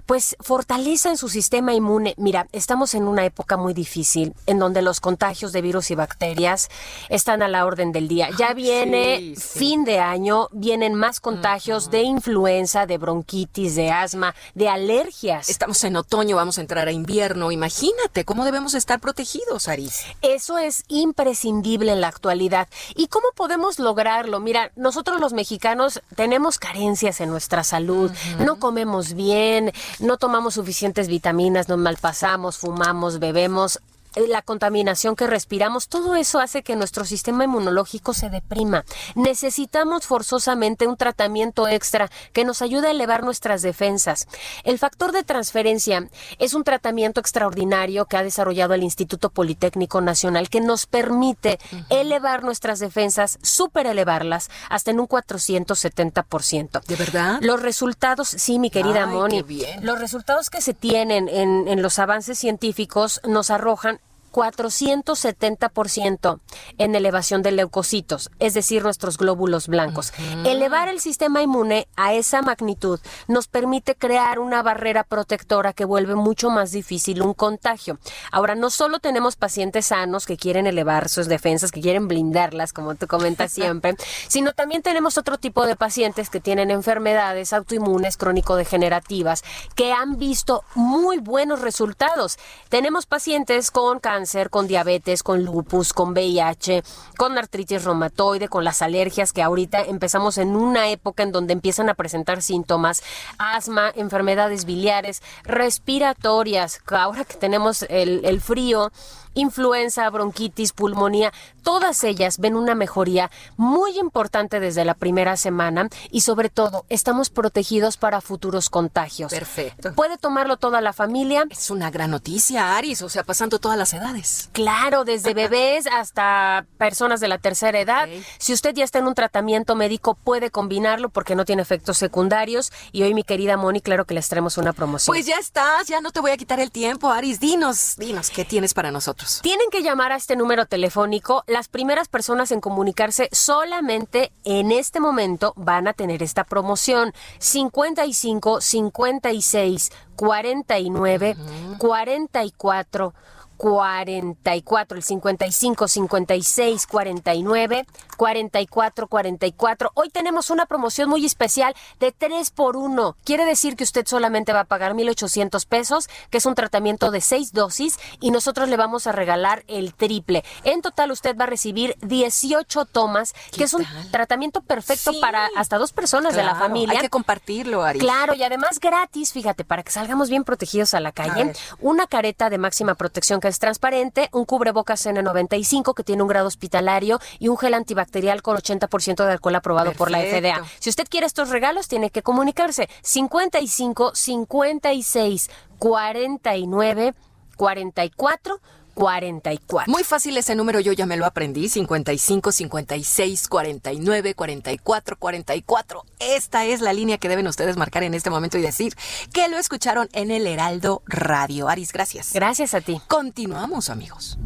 pues fortaleza en su sistema inmune. Mira, estamos en una época muy difícil en donde los contagios de virus y bacterias están a la orden del día. Ya viene fin de año, vienen más contagios de influenza, de bronquitis, de asma, de alergias. Estamos en otoño, vamos a entrar a invierno. Imagínate cómo debemos estar protegidos, Aris. Eso es imprescindible en la actualidad. ¿Y cómo podemos lograrlo? Mira, nosotros los mexicanos tenemos carencias en nuestra salud. No comemos bien, no tomamos suficientes vitaminas, nos malpasamos, fumamos, bebemos la contaminación que respiramos, todo eso hace que nuestro sistema inmunológico se deprima. Necesitamos forzosamente un tratamiento extra que nos ayude a elevar nuestras defensas. El factor de transferencia es un tratamiento extraordinario que ha desarrollado el Instituto Politécnico Nacional que nos permite elevar nuestras defensas, super elevarlas hasta en un 470%. ¿De verdad? Los resultados, sí, mi querida Moni, los resultados que se tienen en, en los avances científicos nos arrojan 470% en elevación de leucocitos, es decir, nuestros glóbulos blancos. Elevar el sistema inmune a esa magnitud nos permite crear una barrera protectora que vuelve mucho más difícil un contagio. Ahora, no solo tenemos pacientes sanos que quieren elevar sus defensas, que quieren blindarlas, como tú comentas siempre, sino también tenemos otro tipo de pacientes que tienen enfermedades autoinmunes crónico-degenerativas que han visto muy buenos resultados. Tenemos pacientes con cáncer, con diabetes, con lupus, con VIH, con artritis reumatoide, con las alergias que ahorita empezamos en una época en donde empiezan a presentar síntomas, asma, enfermedades biliares, respiratorias, ahora que tenemos el, el frío influenza, bronquitis, pulmonía, todas ellas ven una mejoría muy importante desde la primera semana y sobre todo estamos protegidos para futuros contagios. Perfecto. Puede tomarlo toda la familia. Es una gran noticia, Aris, o sea, pasando todas las edades. Claro, desde bebés hasta personas de la tercera edad. Si usted ya está en un tratamiento médico, puede combinarlo porque no tiene efectos secundarios. Y hoy, mi querida Moni, claro que les traemos una promoción. Pues ya estás, ya no te voy a quitar el tiempo, Aris. Dinos, dinos, ¿qué tienes para nosotros? Tienen que llamar a este número telefónico. Las primeras personas en comunicarse solamente en este momento van a tener esta promoción. 55 56 49 44 44, el 55 56 49 44 44. Hoy tenemos una promoción muy especial de 3 por 1. Quiere decir que usted solamente va a pagar 1800 pesos, que es un tratamiento de 6 dosis y nosotros le vamos a regalar el triple. En total usted va a recibir 18 tomas, que es un tratamiento perfecto para hasta dos personas de la familia. Hay que compartirlo, Aris. Claro, y además gratis, fíjate, para que salgamos bien protegidos a la calle, una careta de máxima protección que es transparente, un cubrebocas N95 que tiene un grado hospitalario y un gel antibacterial con 80% de alcohol aprobado por la. FDA. Si usted quiere estos regalos, tiene que comunicarse 55 56 49 44 44. Muy fácil ese número, yo ya me lo aprendí. 55 56 49 44 44. Esta es la línea que deben ustedes marcar en este momento y decir que lo escucharon en el Heraldo Radio. Aris, gracias. Gracias a ti. Continuamos, amigos.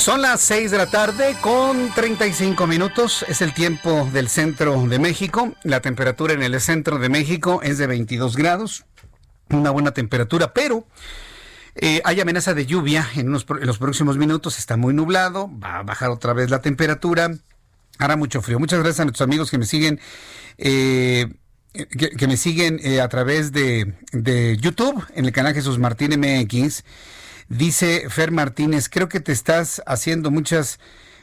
Son las 6 de la tarde con 35 minutos. Es el tiempo del centro de México. La temperatura en el centro de México es de 22 grados. Una buena temperatura, pero eh, hay amenaza de lluvia en, unos en los próximos minutos. Está muy nublado. Va a bajar otra vez la temperatura. Hará mucho frío. Muchas gracias a nuestros amigos que me siguen. eh, que, que me siguen eh, a través de, de YouTube en el canal Jesús Martín MX. Dice Fer Martínez, creo que te estás haciendo muchas.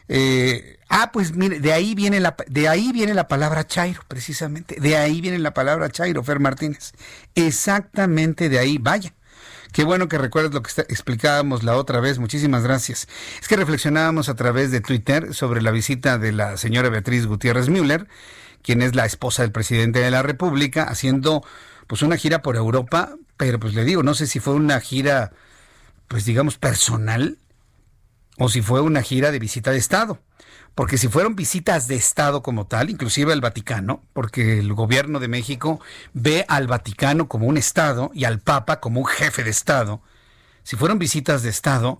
eh, ah, pues mire, de ahí viene la de ahí viene la palabra Chairo, precisamente. De ahí viene la palabra Chairo, Fer Martínez. Exactamente de ahí, vaya. Qué bueno que recuerdes lo que explicábamos la otra vez. Muchísimas gracias. Es que reflexionábamos a través de Twitter sobre la visita de la señora Beatriz Gutiérrez Müller, quien es la esposa del presidente de la República, haciendo pues una gira por Europa, pero pues le digo, no sé si fue una gira pues digamos personal o si fue una gira de visita de Estado. Porque si fueron visitas de Estado como tal, inclusive al Vaticano, porque el gobierno de México ve al Vaticano como un Estado y al Papa como un jefe de Estado, si fueron visitas de Estado,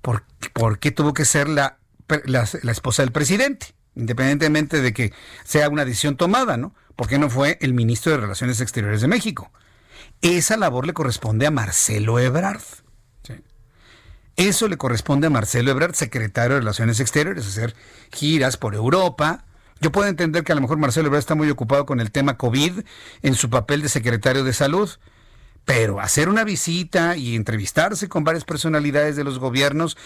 ¿por, por qué tuvo que ser la, la, la esposa del presidente? Independientemente de que sea una decisión tomada, ¿no? ¿Por qué no fue el ministro de Relaciones Exteriores de México? Esa labor le corresponde a Marcelo Ebrard. Eso le corresponde a Marcelo Ebrard, secretario de Relaciones Exteriores, hacer giras por Europa. Yo puedo entender que a lo mejor Marcelo Ebrard está muy ocupado con el tema COVID en su papel de secretario de salud, pero hacer una visita y entrevistarse con varias personalidades de los gobiernos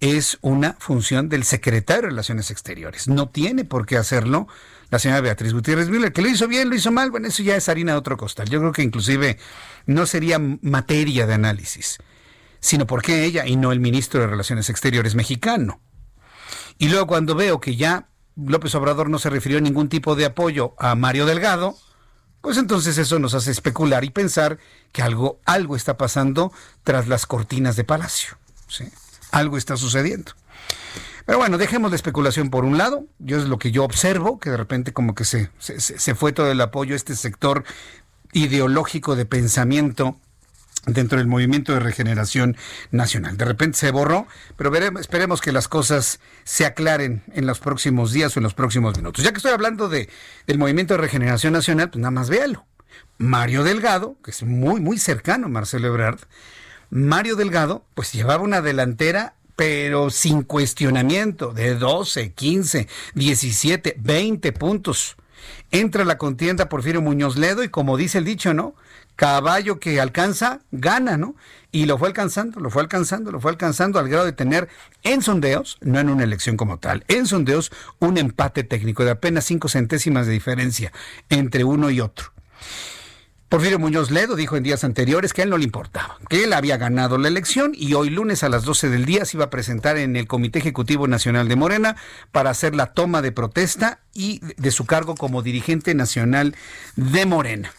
es una función del secretario de Relaciones Exteriores. No tiene por qué hacerlo la señora Beatriz Gutiérrez Müller, que lo hizo bien, lo hizo mal, bueno, eso ya es harina de otro costal. Yo creo que inclusive no sería materia de análisis sino porque ella y no el ministro de Relaciones Exteriores mexicano. Y luego cuando veo que ya López Obrador no se refirió a ningún tipo de apoyo a Mario Delgado, pues entonces eso nos hace especular y pensar que algo, algo está pasando tras las cortinas de Palacio. Algo está sucediendo. Pero bueno, dejemos la especulación por un lado. Yo es lo que yo observo, que de repente como que se, se, se fue todo el apoyo a este sector ideológico de pensamiento dentro del movimiento de regeneración nacional. De repente se borró, pero veremos, esperemos que las cosas se aclaren en los próximos días o en los próximos minutos. Ya que estoy hablando de, del movimiento de regeneración nacional, pues nada más véalo. Mario Delgado, que es muy, muy cercano a Marcelo Ebrard, Mario Delgado, pues llevaba una delantera pero sin cuestionamiento, de 12, 15, 17, 20 puntos. Entra la contienda Porfirio Muñoz Ledo y como dice el dicho, ¿no? Caballo que alcanza, gana, ¿no? Y lo fue alcanzando, lo fue alcanzando, lo fue alcanzando al grado de tener en sondeos, no en una elección como tal, en sondeos un empate técnico de apenas cinco centésimas de diferencia entre uno y otro. Porfirio Muñoz Ledo dijo en días anteriores que a él no le importaba, que él había ganado la elección y hoy lunes a las 12 del día se iba a presentar en el Comité Ejecutivo Nacional de Morena para hacer la toma de protesta y de su cargo como dirigente nacional de Morena.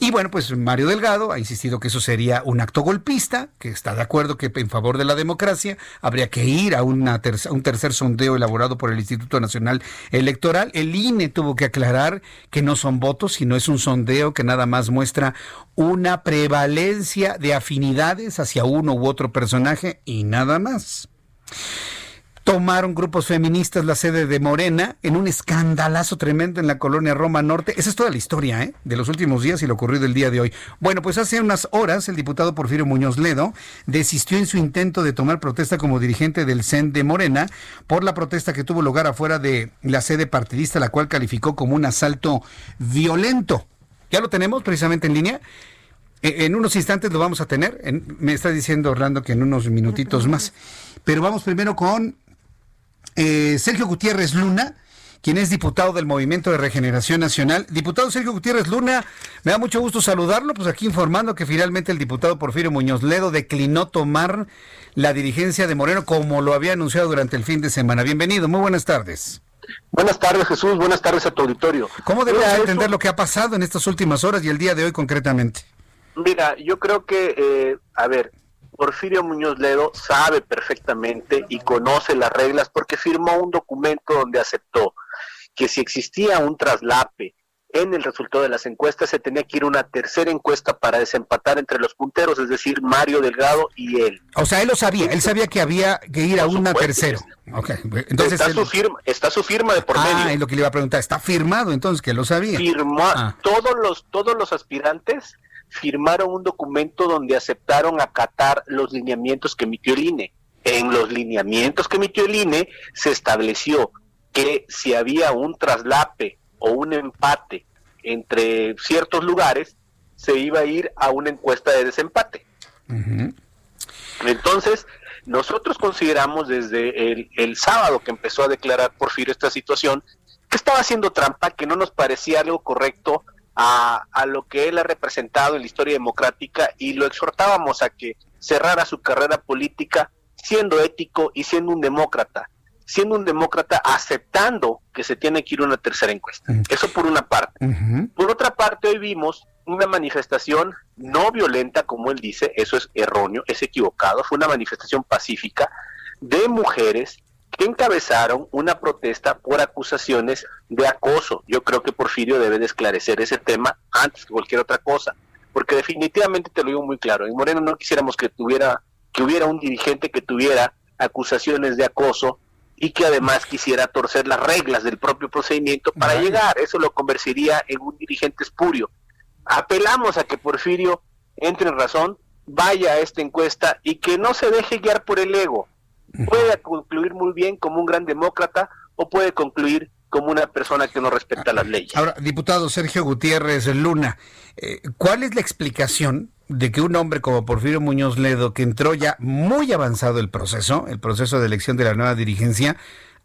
Y bueno, pues Mario Delgado ha insistido que eso sería un acto golpista, que está de acuerdo que en favor de la democracia habría que ir a una un tercer sondeo elaborado por el Instituto Nacional Electoral. El INE tuvo que aclarar que no son votos, sino es un sondeo que nada más muestra una prevalencia de afinidades hacia uno u otro personaje y nada más tomaron grupos feministas la sede de Morena en un escandalazo tremendo en la colonia Roma Norte. Esa es toda la historia ¿eh? de los últimos días y lo ocurrido el día de hoy. Bueno, pues hace unas horas el diputado Porfirio Muñoz Ledo desistió en su intento de tomar protesta como dirigente del CEN de Morena por la protesta que tuvo lugar afuera de la sede partidista, la cual calificó como un asalto violento. Ya lo tenemos precisamente en línea. E, en unos instantes lo vamos a tener. me está diciendo Orlando que en unos minutitos más. Pero vamos primero con eh, Sergio Gutiérrez Luna, quien es diputado del Movimiento de Regeneración Nacional. Diputado Sergio Gutiérrez Luna, me da mucho gusto saludarlo, pues aquí informando que finalmente el diputado Porfirio Muñoz Ledo declinó tomar la dirigencia de Moreno como lo había anunciado durante el fin de semana. Bienvenido, muy buenas tardes. Buenas tardes Jesús, buenas tardes a tu auditorio. ¿Cómo debemos entender lo que ha pasado en estas últimas horas y el día de hoy concretamente? Mira, yo creo que, eh, a ver, Porfirio Muñoz Ledo sabe perfectamente y conoce las reglas porque firmó un documento donde aceptó que si existía un traslape en el resultado de las encuestas se tenía que ir una tercera encuesta para desempatar entre los punteros, es decir, Mario Delgado y él. O sea, él lo sabía, él sabía que había que ir a una tercera. Entonces está, su firma, está su firma de por ah, medio. es lo que le iba a preguntar, está firmado entonces que lo sabía. Firmó ah. todos los todos los aspirantes firmaron un documento donde aceptaron acatar los lineamientos que emitió el INE. En los lineamientos que emitió el INE se estableció que si había un traslape o un empate entre ciertos lugares, se iba a ir a una encuesta de desempate. Entonces, nosotros consideramos desde el, el, sábado que empezó a declarar Porfirio esta situación, que estaba haciendo trampa, que no nos parecía algo correcto a, a, lo que él ha representado en la historia democrática y lo exhortábamos a que cerrara su carrera política siendo ético y siendo un demócrata, siendo un demócrata aceptando que se tiene que ir a una tercera encuesta. Eso por una parte. Por otra parte, hoy vimos una manifestación no violenta, como él dice, eso es erróneo, es equivocado, fue una manifestación pacífica de mujeres que encabezaron una protesta por acusaciones de acoso. Yo creo que Porfirio debe de esclarecer ese tema antes que cualquier otra cosa, porque definitivamente te lo digo muy claro, en Moreno no quisiéramos que tuviera que hubiera un dirigente que tuviera acusaciones de acoso y que además quisiera torcer las reglas del propio procedimiento para llegar, eso lo convertiría en un dirigente espurio. Apelamos a que Porfirio entre en razón, vaya a esta encuesta y que no se deje guiar por el ego, puede concluir muy bien como un gran demócrata o puede concluir como una persona que no respeta las leyes. Ahora, diputado Sergio Gutiérrez Luna, eh, ¿cuál es la explicación de que un hombre como Porfirio Muñoz Ledo, que entró ya muy avanzado el proceso, el proceso de elección de la nueva dirigencia,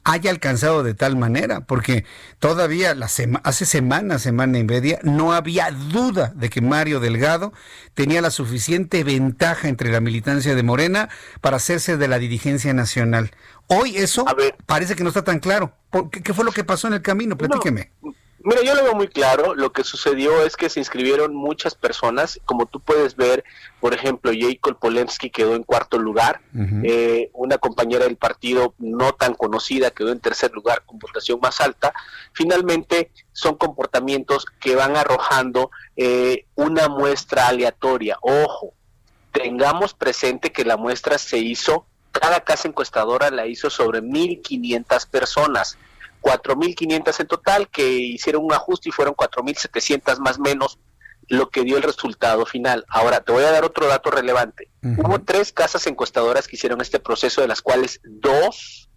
haya alcanzado de tal manera, porque todavía la hace semana, semana y media, no había duda de que Mario Delgado tenía la suficiente ventaja entre la militancia de Morena para hacerse de la dirigencia nacional. Hoy eso parece que no está tan claro. ¿Qué, ¿Qué, fue lo que pasó en el camino? Platíqueme. Mira, yo lo veo muy claro. Lo que sucedió es que se inscribieron muchas personas. Como tú puedes ver, por ejemplo, Jacob Polensky quedó en cuarto lugar. eh, una compañera del partido no tan conocida quedó en tercer lugar con votación más alta. Finalmente, son comportamientos que van arrojando eh, una muestra aleatoria. Ojo, tengamos presente que la muestra se hizo, cada casa encuestadora la hizo sobre 1.500 personas. 4.500 en total, que hicieron un ajuste y fueron 4.700 más menos lo que dio el resultado final. Ahora, te voy a dar otro dato relevante. Hubo tres casas encuestadoras que hicieron este proceso, de las cuales dos,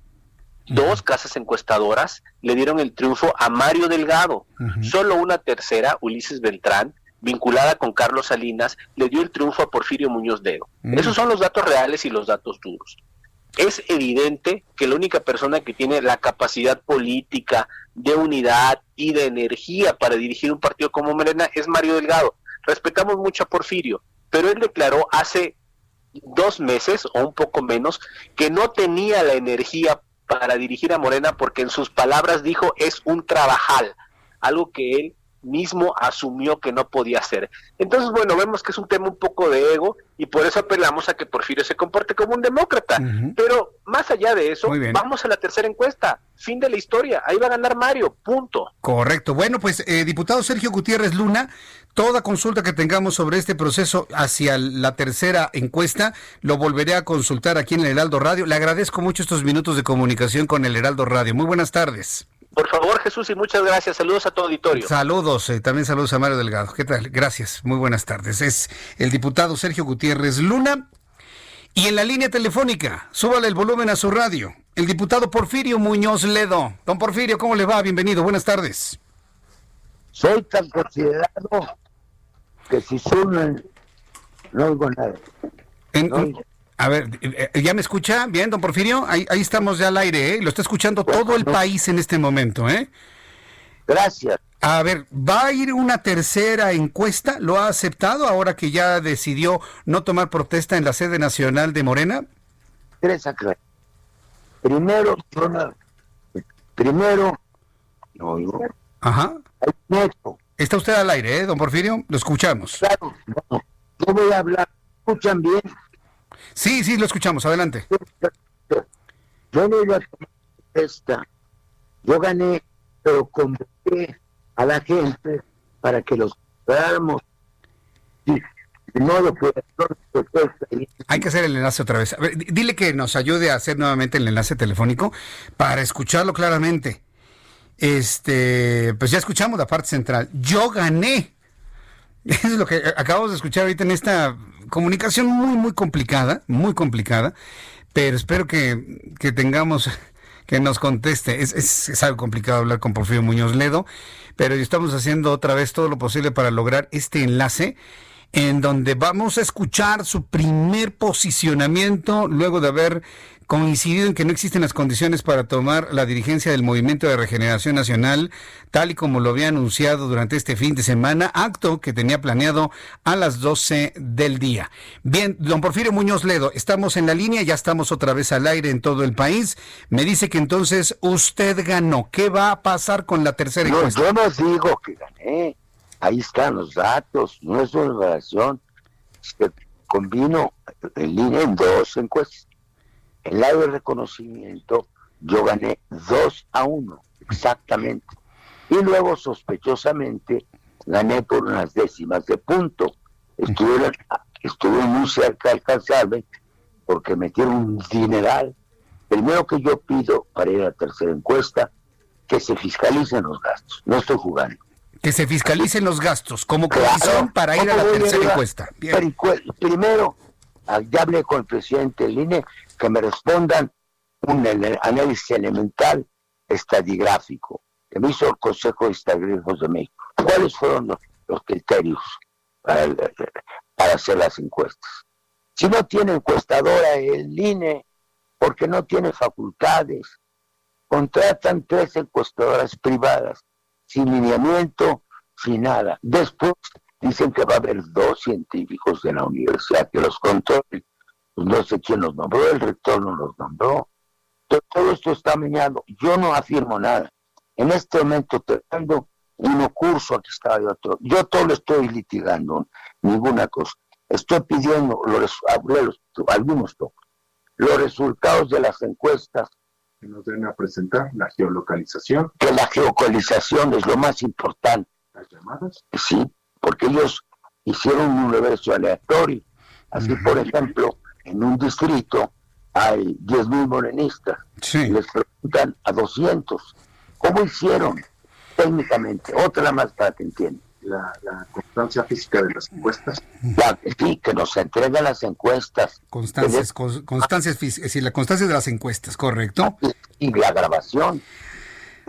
dos casas encuestadoras le dieron el triunfo a Mario Delgado. Solo una tercera, Ulises Beltrán, vinculada con Carlos Salinas, le dio el triunfo a Porfirio Muñoz Dedo. Esos son los datos reales y los datos duros es evidente que la única persona que tiene la capacidad política de unidad y de energía para dirigir un partido como Morena es Mario Delgado. Respetamos mucho a Porfirio, pero él declaró hace dos meses o un poco menos que no tenía la energía para dirigir a Morena porque en sus palabras dijo es un trabajal, algo que él mismo asumió que no podía hacer. Entonces, bueno, vemos que es un tema un poco de ego y por eso apelamos a que Porfirio se comporte como un demócrata. Pero más allá de eso, vamos a la tercera encuesta. Fin de la historia. Ahí va a ganar Mario. Punto. Correcto. Bueno, pues, eh, diputado Sergio Gutiérrez Luna, toda consulta que tengamos sobre este proceso hacia la tercera encuesta, lo volveré a consultar aquí en el Heraldo Radio. Le agradezco mucho estos minutos de comunicación con el Heraldo Radio. Muy buenas tardes. Por favor, Jesús, y muchas gracias. Saludos a todo auditorio. Saludos, eh, también saludos a Mario Delgado. ¿Qué tal? Gracias, muy buenas tardes. Es el diputado Sergio Gutiérrez Luna. Y en la línea telefónica, súbale el volumen a su radio, el diputado Porfirio Muñoz Ledo. Don Porfirio, ¿cómo le va? Bienvenido, buenas tardes. Soy tan considerado que si suenan, no oigo nada. En- a ver, eh, eh, ¿ya me escucha bien, don Porfirio? Ahí, ahí estamos ya al aire, ¿eh? Lo está escuchando todo el país en este momento, ¿eh? Gracias. A ver, ¿va a ir una tercera encuesta? ¿Lo ha aceptado ahora que ya decidió no tomar protesta en la sede nacional de Morena? Tres acá. Primero, primero, no. Ajá. Está usted al aire, ¿eh, don Porfirio? Lo escuchamos. Claro, no. Yo voy a hablar. ¿Escuchan bien? Sí, sí, lo escuchamos. Adelante. Yo no iba a tomar esta. Yo gané, pero convoqué a la gente para que los compráramos. Sí, no. Hay que hacer el enlace otra vez. A ver, di- dile que nos ayude a hacer nuevamente el enlace telefónico para escucharlo claramente. Este, pues ya escuchamos la parte central. Yo gané. Es lo que acabamos de escuchar ahorita en esta comunicación muy, muy complicada, muy complicada, pero espero que, que tengamos, que nos conteste. Es, es, es algo complicado hablar con Porfirio Muñoz Ledo, pero estamos haciendo otra vez todo lo posible para lograr este enlace en donde vamos a escuchar su primer posicionamiento luego de haber coincidido en que no existen las condiciones para tomar la dirigencia del Movimiento de Regeneración Nacional, tal y como lo había anunciado durante este fin de semana, acto que tenía planeado a las 12 del día. Bien, don Porfirio Muñoz Ledo, estamos en la línea, ya estamos otra vez al aire en todo el país. Me dice que entonces usted ganó. ¿Qué va a pasar con la tercera No, encuesta? yo no digo que gané. Ahí están los datos. No es una relación. Se combino en línea en dos encuestas. El lado de reconocimiento, yo gané 2 a 1, exactamente. Y luego, sospechosamente, gané por unas décimas de punto. Estuve, estuve muy cerca de alcanzarme porque metieron un dineral. Primero que yo pido para ir a la tercera encuesta, que se fiscalicen los gastos. No estoy jugando. Que se fiscalicen los gastos como condición para ir a la ¿Cómo voy tercera encuesta. Bien. Primero, ya hablé con el presidente del INE que me respondan un análisis elemental estadigráfico que me hizo el Consejo de Estadísticos de México. ¿Cuáles fueron los, criterios para hacer las encuestas? Si no tiene encuestadora el INE, porque no tiene facultades, contratan tres encuestadoras privadas sin lineamiento, sin nada. Después dicen que va a haber dos científicos de la universidad que los controlen. Pues no sé quién los nombró, el rector no los nombró. To- Todo esto está meñado. Yo no afirmo nada. En este momento tratando uno curso, aquí estaba yo todo. Yo todo lo estoy litigando, ninguna cosa. Estoy pidiendo los, los algunos los resultados de las encuestas. Que nos den a presentar la geolocalización. Que la geolocalización es lo más importante. Las llamadas. Sí, porque ellos hicieron un universo aleatorio. Así, por ejemplo, en un distrito hay 10.000 morenistas. Sí. Les preguntan a 200. ¿Cómo hicieron? técnicamente. Otra más para que entiendan. La, la, constancia física de las encuestas. La, sí, que nos entrega las encuestas. Constancias, constancias físicas, sí, la constancia de las encuestas, correcto. Y la grabación.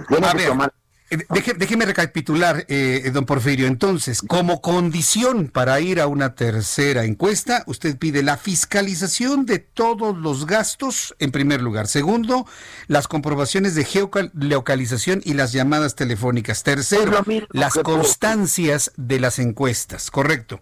Tiene A que ver, tomar eh, deje- déjeme recapitular, eh, don Porfirio. Entonces, como condición para ir a una tercera encuesta, usted pide la fiscalización de todos los gastos, en primer lugar. Segundo, las comprobaciones de geolocalización y las llamadas telefónicas. Tercero, las constancias de las encuestas, correcto.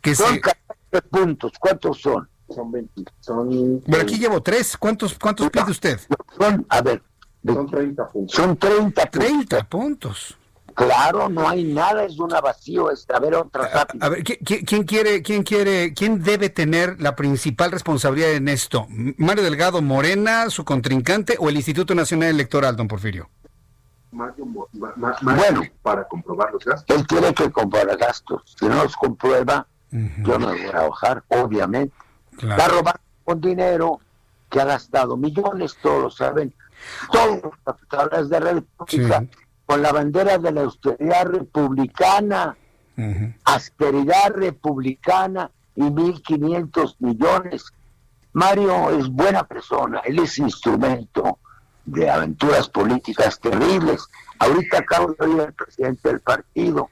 Que son se- 14 puntos. ¿Cuántos son? Son 20. Son, Bueno, aquí llevo tres. ¿Cuántos, cuántos pide usted? Son, a ver, son 30 puntos. son 30 puntos. 30 puntos. Claro, no hay nada, es una vacío. Es, a ver, otra rápida. A ver, ¿qui- qui- ¿quién quiere, quién quiere, quién debe tener la principal responsabilidad en esto? ¿Mario Delgado Morena, su contrincante o el Instituto Nacional Electoral, don Porfirio? Mario Mo- ma- ma- Mario, Bueno. para comprobar los gastos. Él tiene que comprar gastos. Si no los comprueba, yo no voy a bajar, obviamente. Está robando con dinero que ha gastado millones, todos lo saben. Todos los capitales de la República, con la bandera de la austeridad republicana, austeridad republicana y 1.500 millones. Mario es buena persona, él es instrumento de aventuras políticas terribles. Ahorita acabo de oír al presidente del partido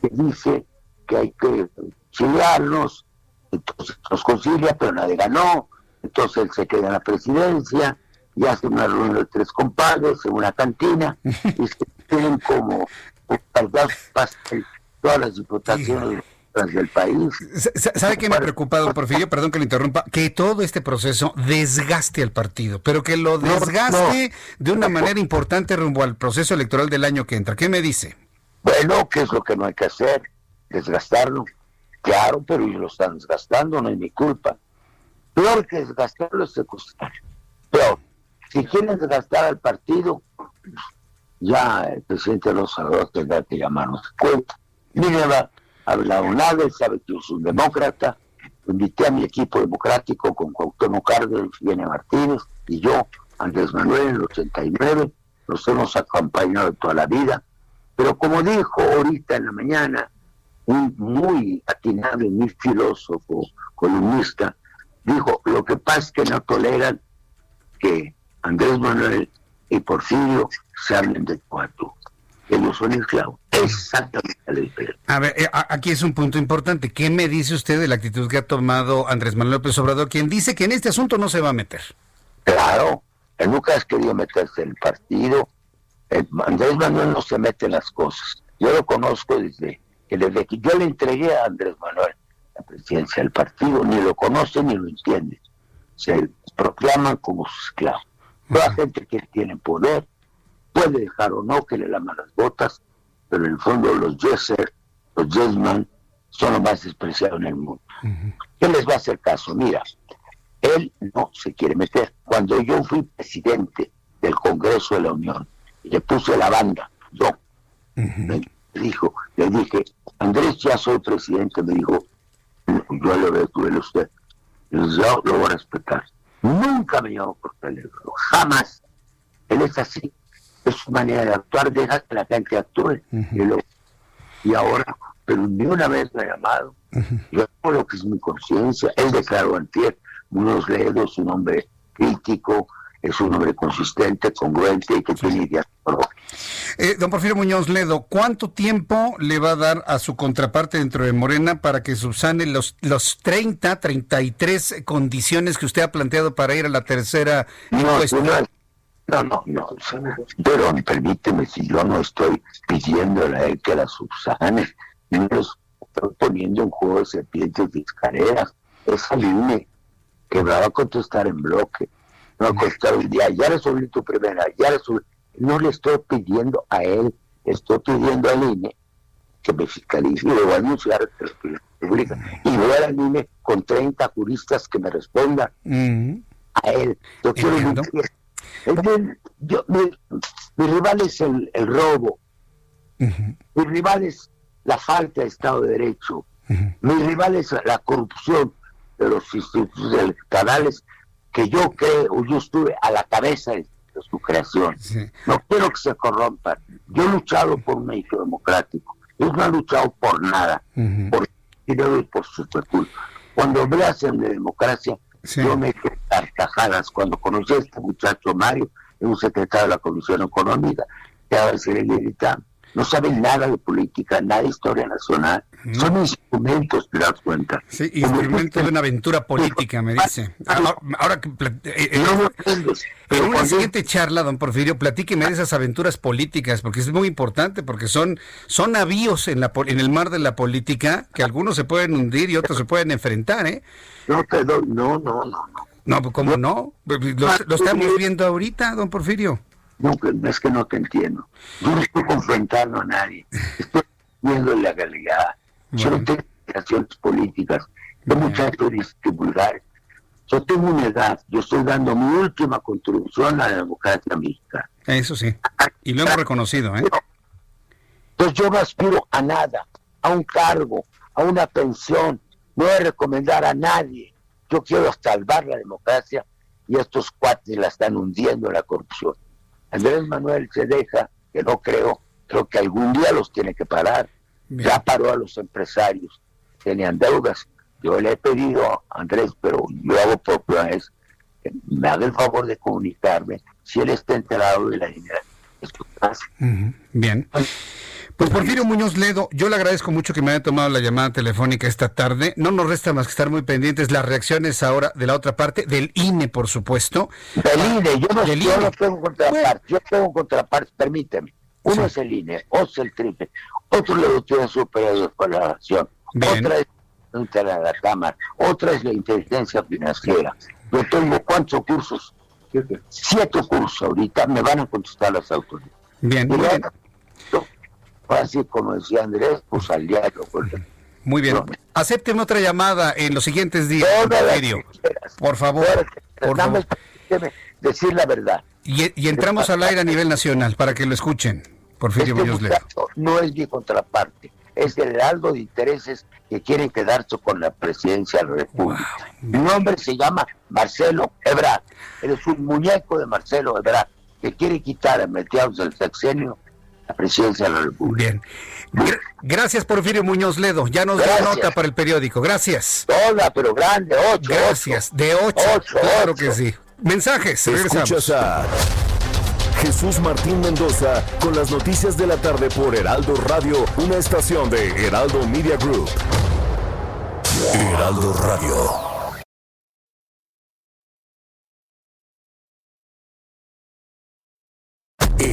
que dice que hay que conciliarnos, entonces nos concilia, pero nadie ganó, entonces él se queda en la presidencia y hace una reunión de tres compadres en una cantina y se tienen como pastel todas las diputaciones del país. Sa- ¿Sabe qué me ha preocupado, Porfirio? Perdón que le interrumpa. Que todo este proceso desgaste al partido, pero que lo desgaste de una manera importante rumbo al proceso electoral del año que entra. ¿Qué me dice? Bueno, ¿qué es lo que no hay que hacer? Desgastarlo. Claro, pero ellos lo están desgastando, no es mi culpa. Peor que desgastarlo es secuestrar. Peor. Si quieren desgastar al partido, ya el presidente Los Salvador tendrá que llamarnos a cuenta. Ni me ha hablado nada, él sabe que yo soy un demócrata. Invité a mi equipo democrático con Cuauhtémoc Cárdenas, Viene Martínez y yo, Andrés Manuel, en el 89. Nos hemos acompañado toda la vida. Pero como dijo ahorita en la mañana, un muy atinado y muy filósofo, columnista, dijo, lo que pasa es que no toleran que Andrés Manuel y Porfirio se hablen de cuatro. Ellos son esclavos. Exactamente la diferencia. A ver, eh, a- aquí es un punto importante. ¿Qué me dice usted de la actitud que ha tomado Andrés Manuel López Obrador, quien dice que en este asunto no se va a meter? Claro, él nunca has querido meterse en el partido. El- Andrés Manuel no se mete en las cosas. Yo lo conozco desde que desde que yo le entregué a Andrés Manuel la presidencia del partido, ni lo conoce ni lo entiende. Se proclaman como esclavos. Toda gente que tiene poder puede dejar o no que le laman las botas, pero en el fondo los yeser, los yesman, son los más despreciados en el mundo. ¿Qué les va a hacer caso? Mira, él no se quiere meter. Cuando yo fui presidente del Congreso de la Unión le puse la banda, yo me dijo, le dije, Andrés, ya soy presidente, me dijo, yo le voy a usted. Yo lo voy a respetar. Nunca me llamó por teléfono, jamás. Él es así, es su manera de actuar, deja que la gente actúe. y, ahora, pero ni una vez me ha llamado. Yo hago lo que es mi conciencia. Él declaró antier, unos ledos, un hombre crítico, es un hombre consistente, congruente y que tiene ideas propias. Eh, don Porfirio Muñoz Ledo, ¿cuánto tiempo le va a dar a su contraparte dentro de Morena para que subsane los, los 30, 33 condiciones que usted ha planteado para ir a la tercera encuesta? No, no, no, pero permíteme si yo no estoy pidiéndole a él que la subsane, no estoy poniendo en juego de serpientes y escaleras. Esa línea que me va a contestar en bloque, no va a contestar un día, ya resolví tu primera, ya resolví. No le estoy pidiendo a él estoy pidiendo al INE que me fiscalice y le voy a anunciar República. Y voy al INE con 30 juristas que me respondan. A él. Yo quiero bien- yo- mi, mi rival es el, el robo, mi rival es la falta de Estado de Derecho, mi rival es la corrupción de los institutos electorales que yo creo, yo estuve a la cabeza de, su creación. No quiero que se corrompan. Yo he luchado por un hecho democrático. Ellos no han luchado por nada, por dinero y por su culpa. Cuando hablas de democracia, yo me quedé carcajadas cuando conocí a este muchacho Mario, es un secretario de la Comisión Económica, que ahora se le grita, no saben nada de política, nada de historia nacional, son instrumentos, te das cuenta. Sí, instrumento de una aventura política, me dice. Ahora, ahora que plat- eh, eh, en una siguiente charla, don Porfirio, platíqueme de esas aventuras políticas, porque es muy importante, porque son, son navíos en, la, en el mar de la política, que algunos se pueden hundir y otros se pueden enfrentar, ¿eh? No te doy, no, no, no, no. No, pues, ¿cómo no? Lo, lo estamos viendo ahorita, don Porfirio. No, es que no te entiendo. Yo no estoy confrontando a nadie. Estoy viendo la realidad. Yo no tengo relaciones políticas. Yo muchachos divulgares. Yo tengo una edad. Yo estoy dando mi última contribución a la democracia mexicana. Eso sí. Y lo hemos reconocido, ¿eh? Entonces yo no aspiro a nada, a un cargo, a una pensión. No voy a recomendar a nadie. Yo quiero salvar la democracia y estos cuates la están hundiendo en la corrupción. Andrés Manuel se deja, que no creo, creo que algún día los tiene que parar. Ya paró a los empresarios, tenían deudas. Yo le he pedido a Andrés, pero yo hago por primera vez, que me haga el favor de comunicarme si él está enterado de la dinero. Pasa. Ujú, Bien. Pues Porfirio Muñoz Ledo, yo le agradezco mucho que me haya tomado la llamada telefónica esta tarde. No nos resta más que estar muy pendientes las reacciones ahora de la otra parte, del INE, por supuesto. Del INE, yo no, Del yo INE. no tengo contraparte, yo tengo contraparte, permíteme. Uno es el INE, otro es el triple, otro es la Autoridad Superior de Evaluación, otra es la la Cámara, otra es la inteligencia financiera. Yo tengo cuántos cursos, siete cursos ahorita, me van a contestar las autoridades. Bien, muy bien. Así como decía Andrés, pues al diario. pues, Muy bien. Acépteme otra llamada en los siguientes días. Por favor. Por favor. decir la verdad. Y, y entramos al aire a nivel nacional para que lo escuchen. Porfirio Este muchacho no es mi contraparte, es el heraldo de intereses que quieren quedarse con la presidencia de la República. Mi nombre se llama Marcelo Ebrard. Eres un muñeco de Marcelo Ebrard que quiere quitar a mediados del sexenio la presidencia de la República. Bien. Gra- Gracias, Porfirio Muñoz Ledo. Ya nos da nota para el periódico. Gracias. Toda, pero grande, ocho. Gracias. De ocho. Ocho, claro ocho. que sí. Mensajes. Regresamos. Escuchas a Jesús Martín Mendoza con las noticias de la tarde por Heraldo Radio, una estación de Heraldo Media Group. Heraldo Radio.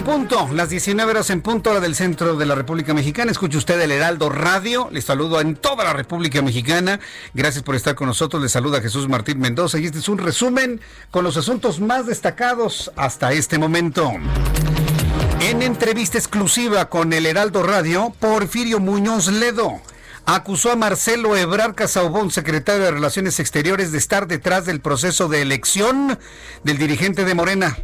En punto, las 19 horas en punto, hora del centro de la República Mexicana. Escucha usted el Heraldo Radio. Les saludo en toda la República Mexicana. Gracias por estar con nosotros. Les saluda Jesús Martín Mendoza y este es un resumen con los asuntos más destacados hasta este momento. En entrevista exclusiva con el Heraldo Radio, Porfirio Muñoz Ledo acusó a Marcelo Ebrard Casaubón, secretario de Relaciones Exteriores, de estar detrás del proceso de elección del dirigente de Morena.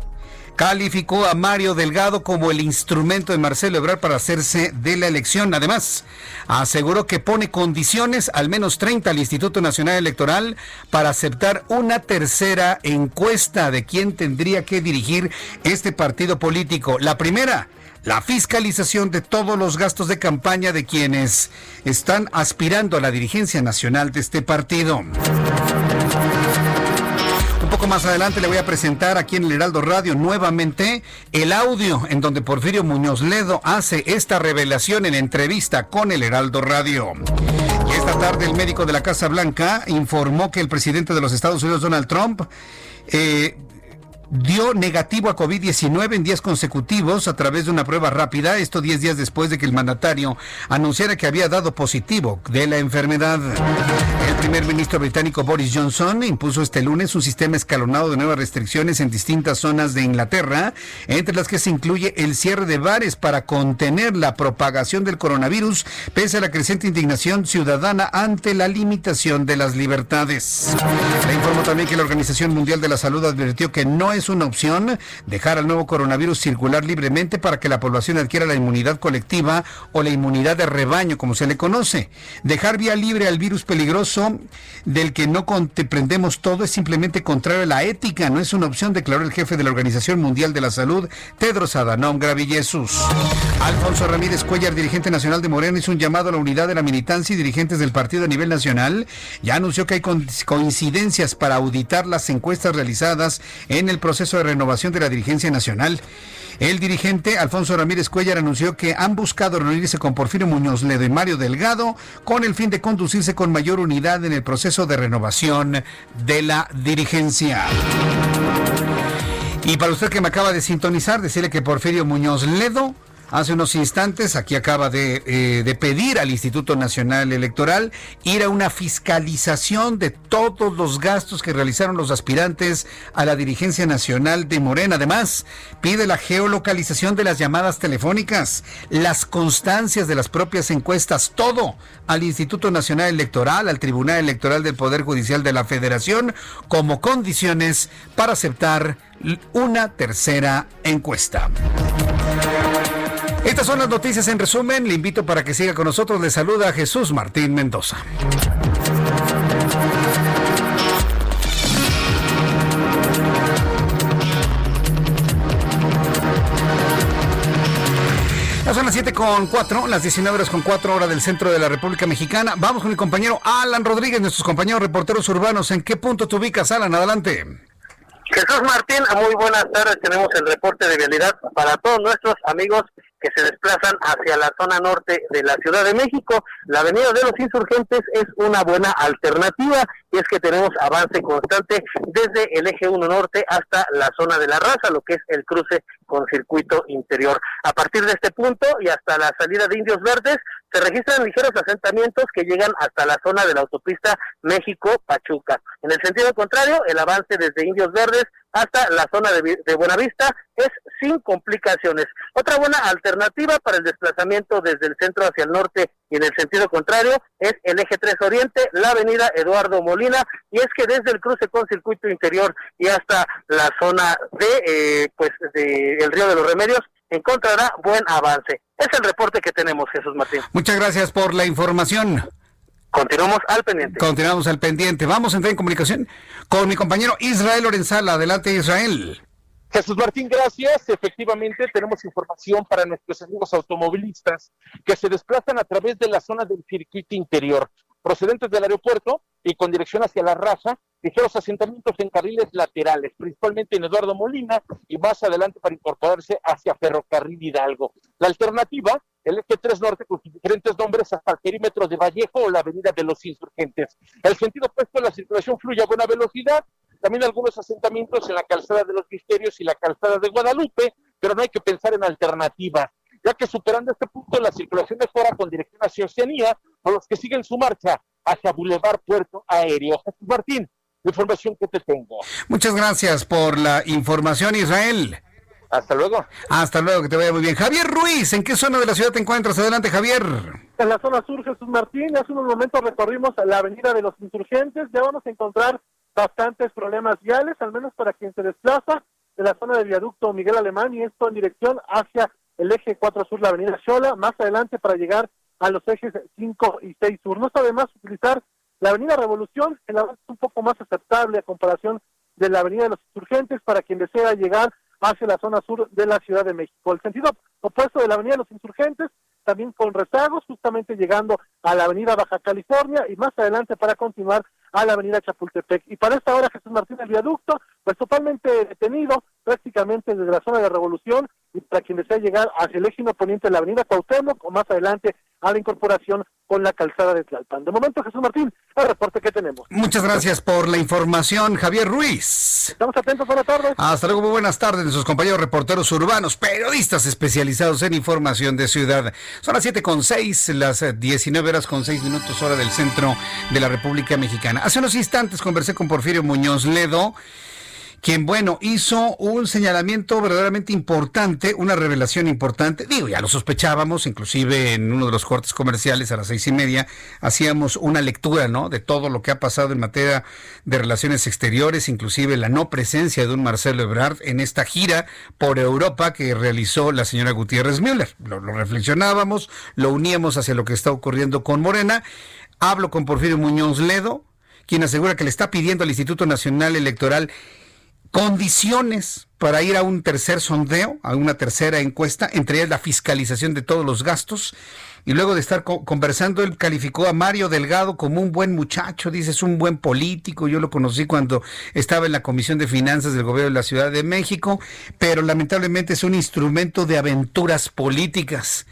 Calificó a Mario Delgado como el instrumento de Marcelo Ebrard para hacerse de la elección. Además, aseguró que pone condiciones, al menos 30, al Instituto Nacional Electoral para aceptar una tercera encuesta de quién tendría que dirigir este partido político. La primera, la fiscalización de todos los gastos de campaña de quienes están aspirando a la dirigencia nacional de este partido. Poco más adelante le voy a presentar aquí en el Heraldo Radio nuevamente el audio en donde Porfirio Muñoz Ledo hace esta revelación en entrevista con el Heraldo Radio. Esta tarde el médico de la Casa Blanca informó que el presidente de los Estados Unidos, Donald Trump, eh, dio negativo a COVID-19 en días consecutivos a través de una prueba rápida, esto 10 días después de que el mandatario anunciara que había dado positivo de la enfermedad. El primer ministro británico Boris Johnson impuso este lunes un sistema escalonado de nuevas restricciones en distintas zonas de Inglaterra, entre las que se incluye el cierre de bares para contener la propagación del coronavirus, pese a la creciente indignación ciudadana ante la limitación de las libertades. Le informó también que la Organización Mundial de la Salud advirtió que no es una opción dejar al nuevo coronavirus circular libremente para que la población adquiera la inmunidad colectiva o la inmunidad de rebaño, como se le conoce. Dejar vía libre al virus peligroso del que no comprendemos todo es simplemente contrario a la ética, no es una opción, declaró el jefe de la Organización Mundial de la Salud, Tedros Adhanom Ghebreyesus. Alfonso Ramírez Cuellar, dirigente nacional de Morena, hizo un llamado a la unidad de la militancia y dirigentes del partido a nivel nacional. Ya anunció que hay coincidencias para auditar las encuestas realizadas en el proceso de renovación de la dirigencia nacional. El dirigente Alfonso Ramírez Cuellar anunció que han buscado reunirse con Porfirio Muñoz Ledo y Mario Delgado con el fin de conducirse con mayor unidad en el proceso de renovación de la dirigencia. Y para usted que me acaba de sintonizar, decirle que Porfirio Muñoz Ledo hace unos instantes, aquí acaba de, eh, de, pedir al Instituto Nacional Electoral ir a una fiscalización de todos los gastos que realizaron los aspirantes a la dirigencia nacional de Morena. Además, pide la geolocalización de las llamadas telefónicas, las constancias de las propias encuestas, todo al Instituto Nacional Electoral, al Tribunal Electoral del Poder Judicial de la Federación, como condiciones para aceptar una tercera encuesta. Estas son las noticias en resumen. Le invito para que siga con nosotros. Le saluda Jesús Martín Mendoza. Ya son las 7 con 4, las 19 horas con 4 horas del centro de la República Mexicana. Vamos con mi compañero Alan Rodríguez, nuestros compañeros reporteros urbanos. ¿En qué punto te ubicas, Alan? Adelante. Jesús Martín, muy buenas tardes. Tenemos el reporte de vialidad para todos nuestros amigos que se desplazan hacia la zona norte de la Ciudad de México. La Avenida de los Insurgentes es una buena alternativa y es que tenemos avance constante desde el eje 1 norte hasta la zona de la raza, lo que es el cruce con circuito interior. A partir de este punto y hasta la salida de Indios Verdes, se registran ligeros asentamientos que llegan hasta la zona de la autopista México-Pachuca. En el sentido contrario, el avance desde Indios Verdes hasta la zona de, de, Buenavista es sin complicaciones. Otra buena alternativa para el desplazamiento desde el centro hacia el norte y en el sentido contrario es el eje 3 Oriente, la avenida Eduardo Molina, y es que desde el cruce con circuito interior y hasta la zona de eh, pues de el río de los Remedios encontrará buen avance. Es el reporte que tenemos, Jesús Martín. Muchas gracias por la información. Continuamos al pendiente. Continuamos al pendiente. Vamos a entrar en comunicación con mi compañero Israel Lorenzala. Adelante, Israel. Jesús Martín, gracias. Efectivamente, tenemos información para nuestros amigos automovilistas que se desplazan a través de la zona del circuito interior, procedentes del aeropuerto y con dirección hacia la raza, ligeros asentamientos en carriles laterales, principalmente en Eduardo Molina y más adelante para incorporarse hacia Ferrocarril Hidalgo. La alternativa, el eje 3 norte con sus diferentes nombres hasta el perímetro de Vallejo o la avenida de los Insurgentes. El sentido opuesto, la circulación fluye a buena velocidad, también algunos asentamientos en la calzada de los Misterios y la calzada de Guadalupe, pero no hay que pensar en alternativas, ya que superando este punto la circulación mejora con dirección hacia Oceanía, o los que siguen su marcha hacia Boulevard Puerto Aéreo. Jesús Martín, información que te tengo. Muchas gracias por la información, Israel. Hasta luego. Hasta luego, que te vaya muy bien. Javier Ruiz, ¿en qué zona de la ciudad te encuentras? Adelante, Javier. En la zona sur, Jesús Martín. Hace unos momentos recorrimos la avenida de los insurgentes. Ya vamos a encontrar bastantes problemas viales, al menos para quien se desplaza de la zona del viaducto Miguel Alemán y esto en dirección hacia el eje 4 sur, la avenida Xola, más adelante para llegar a los ejes 5 y 6 sur. No está de más utilizar la avenida Revolución, el avance es un poco más aceptable a comparación de la avenida de los insurgentes para quien desea llegar hacia la zona sur de la Ciudad de México. El sentido opuesto de la avenida de los insurgentes, también con rezagos, justamente llegando a la avenida Baja California y más adelante para continuar a la avenida Chapultepec. Y para esta hora Jesús Martín el viaducto, pues totalmente detenido prácticamente desde la zona de Revolución y para quien desea llegar hacia el eje poniente de la avenida Cuauhtémoc o más adelante a la incorporación con la calzada de Tlalpan. De momento, Jesús Martín, el reporte que tenemos. Muchas gracias por la información, Javier Ruiz. Estamos atentos, buenas tardes. Hasta luego, muy buenas tardes, nuestros compañeros reporteros urbanos, periodistas especializados en información de ciudad. Son las 7 con 6, las 19 horas con 6 minutos, hora del centro de la República Mexicana. Hace unos instantes conversé con Porfirio Muñoz Ledo quien, bueno, hizo un señalamiento verdaderamente importante, una revelación importante. Digo, ya lo sospechábamos, inclusive en uno de los cortes comerciales a las seis y media hacíamos una lectura, ¿no? De todo lo que ha pasado en materia de relaciones exteriores, inclusive la no presencia de un Marcelo Ebrard en esta gira por Europa que realizó la señora Gutiérrez Müller. Lo, lo reflexionábamos, lo uníamos hacia lo que está ocurriendo con Morena. Hablo con Porfirio Muñoz Ledo, quien asegura que le está pidiendo al Instituto Nacional Electoral condiciones para ir a un tercer sondeo, a una tercera encuesta, entre ellas la fiscalización de todos los gastos. Y luego de estar conversando, él calificó a Mario Delgado como un buen muchacho, dice, es un buen político. Yo lo conocí cuando estaba en la Comisión de Finanzas del Gobierno de la Ciudad de México, pero lamentablemente es un instrumento de aventuras políticas.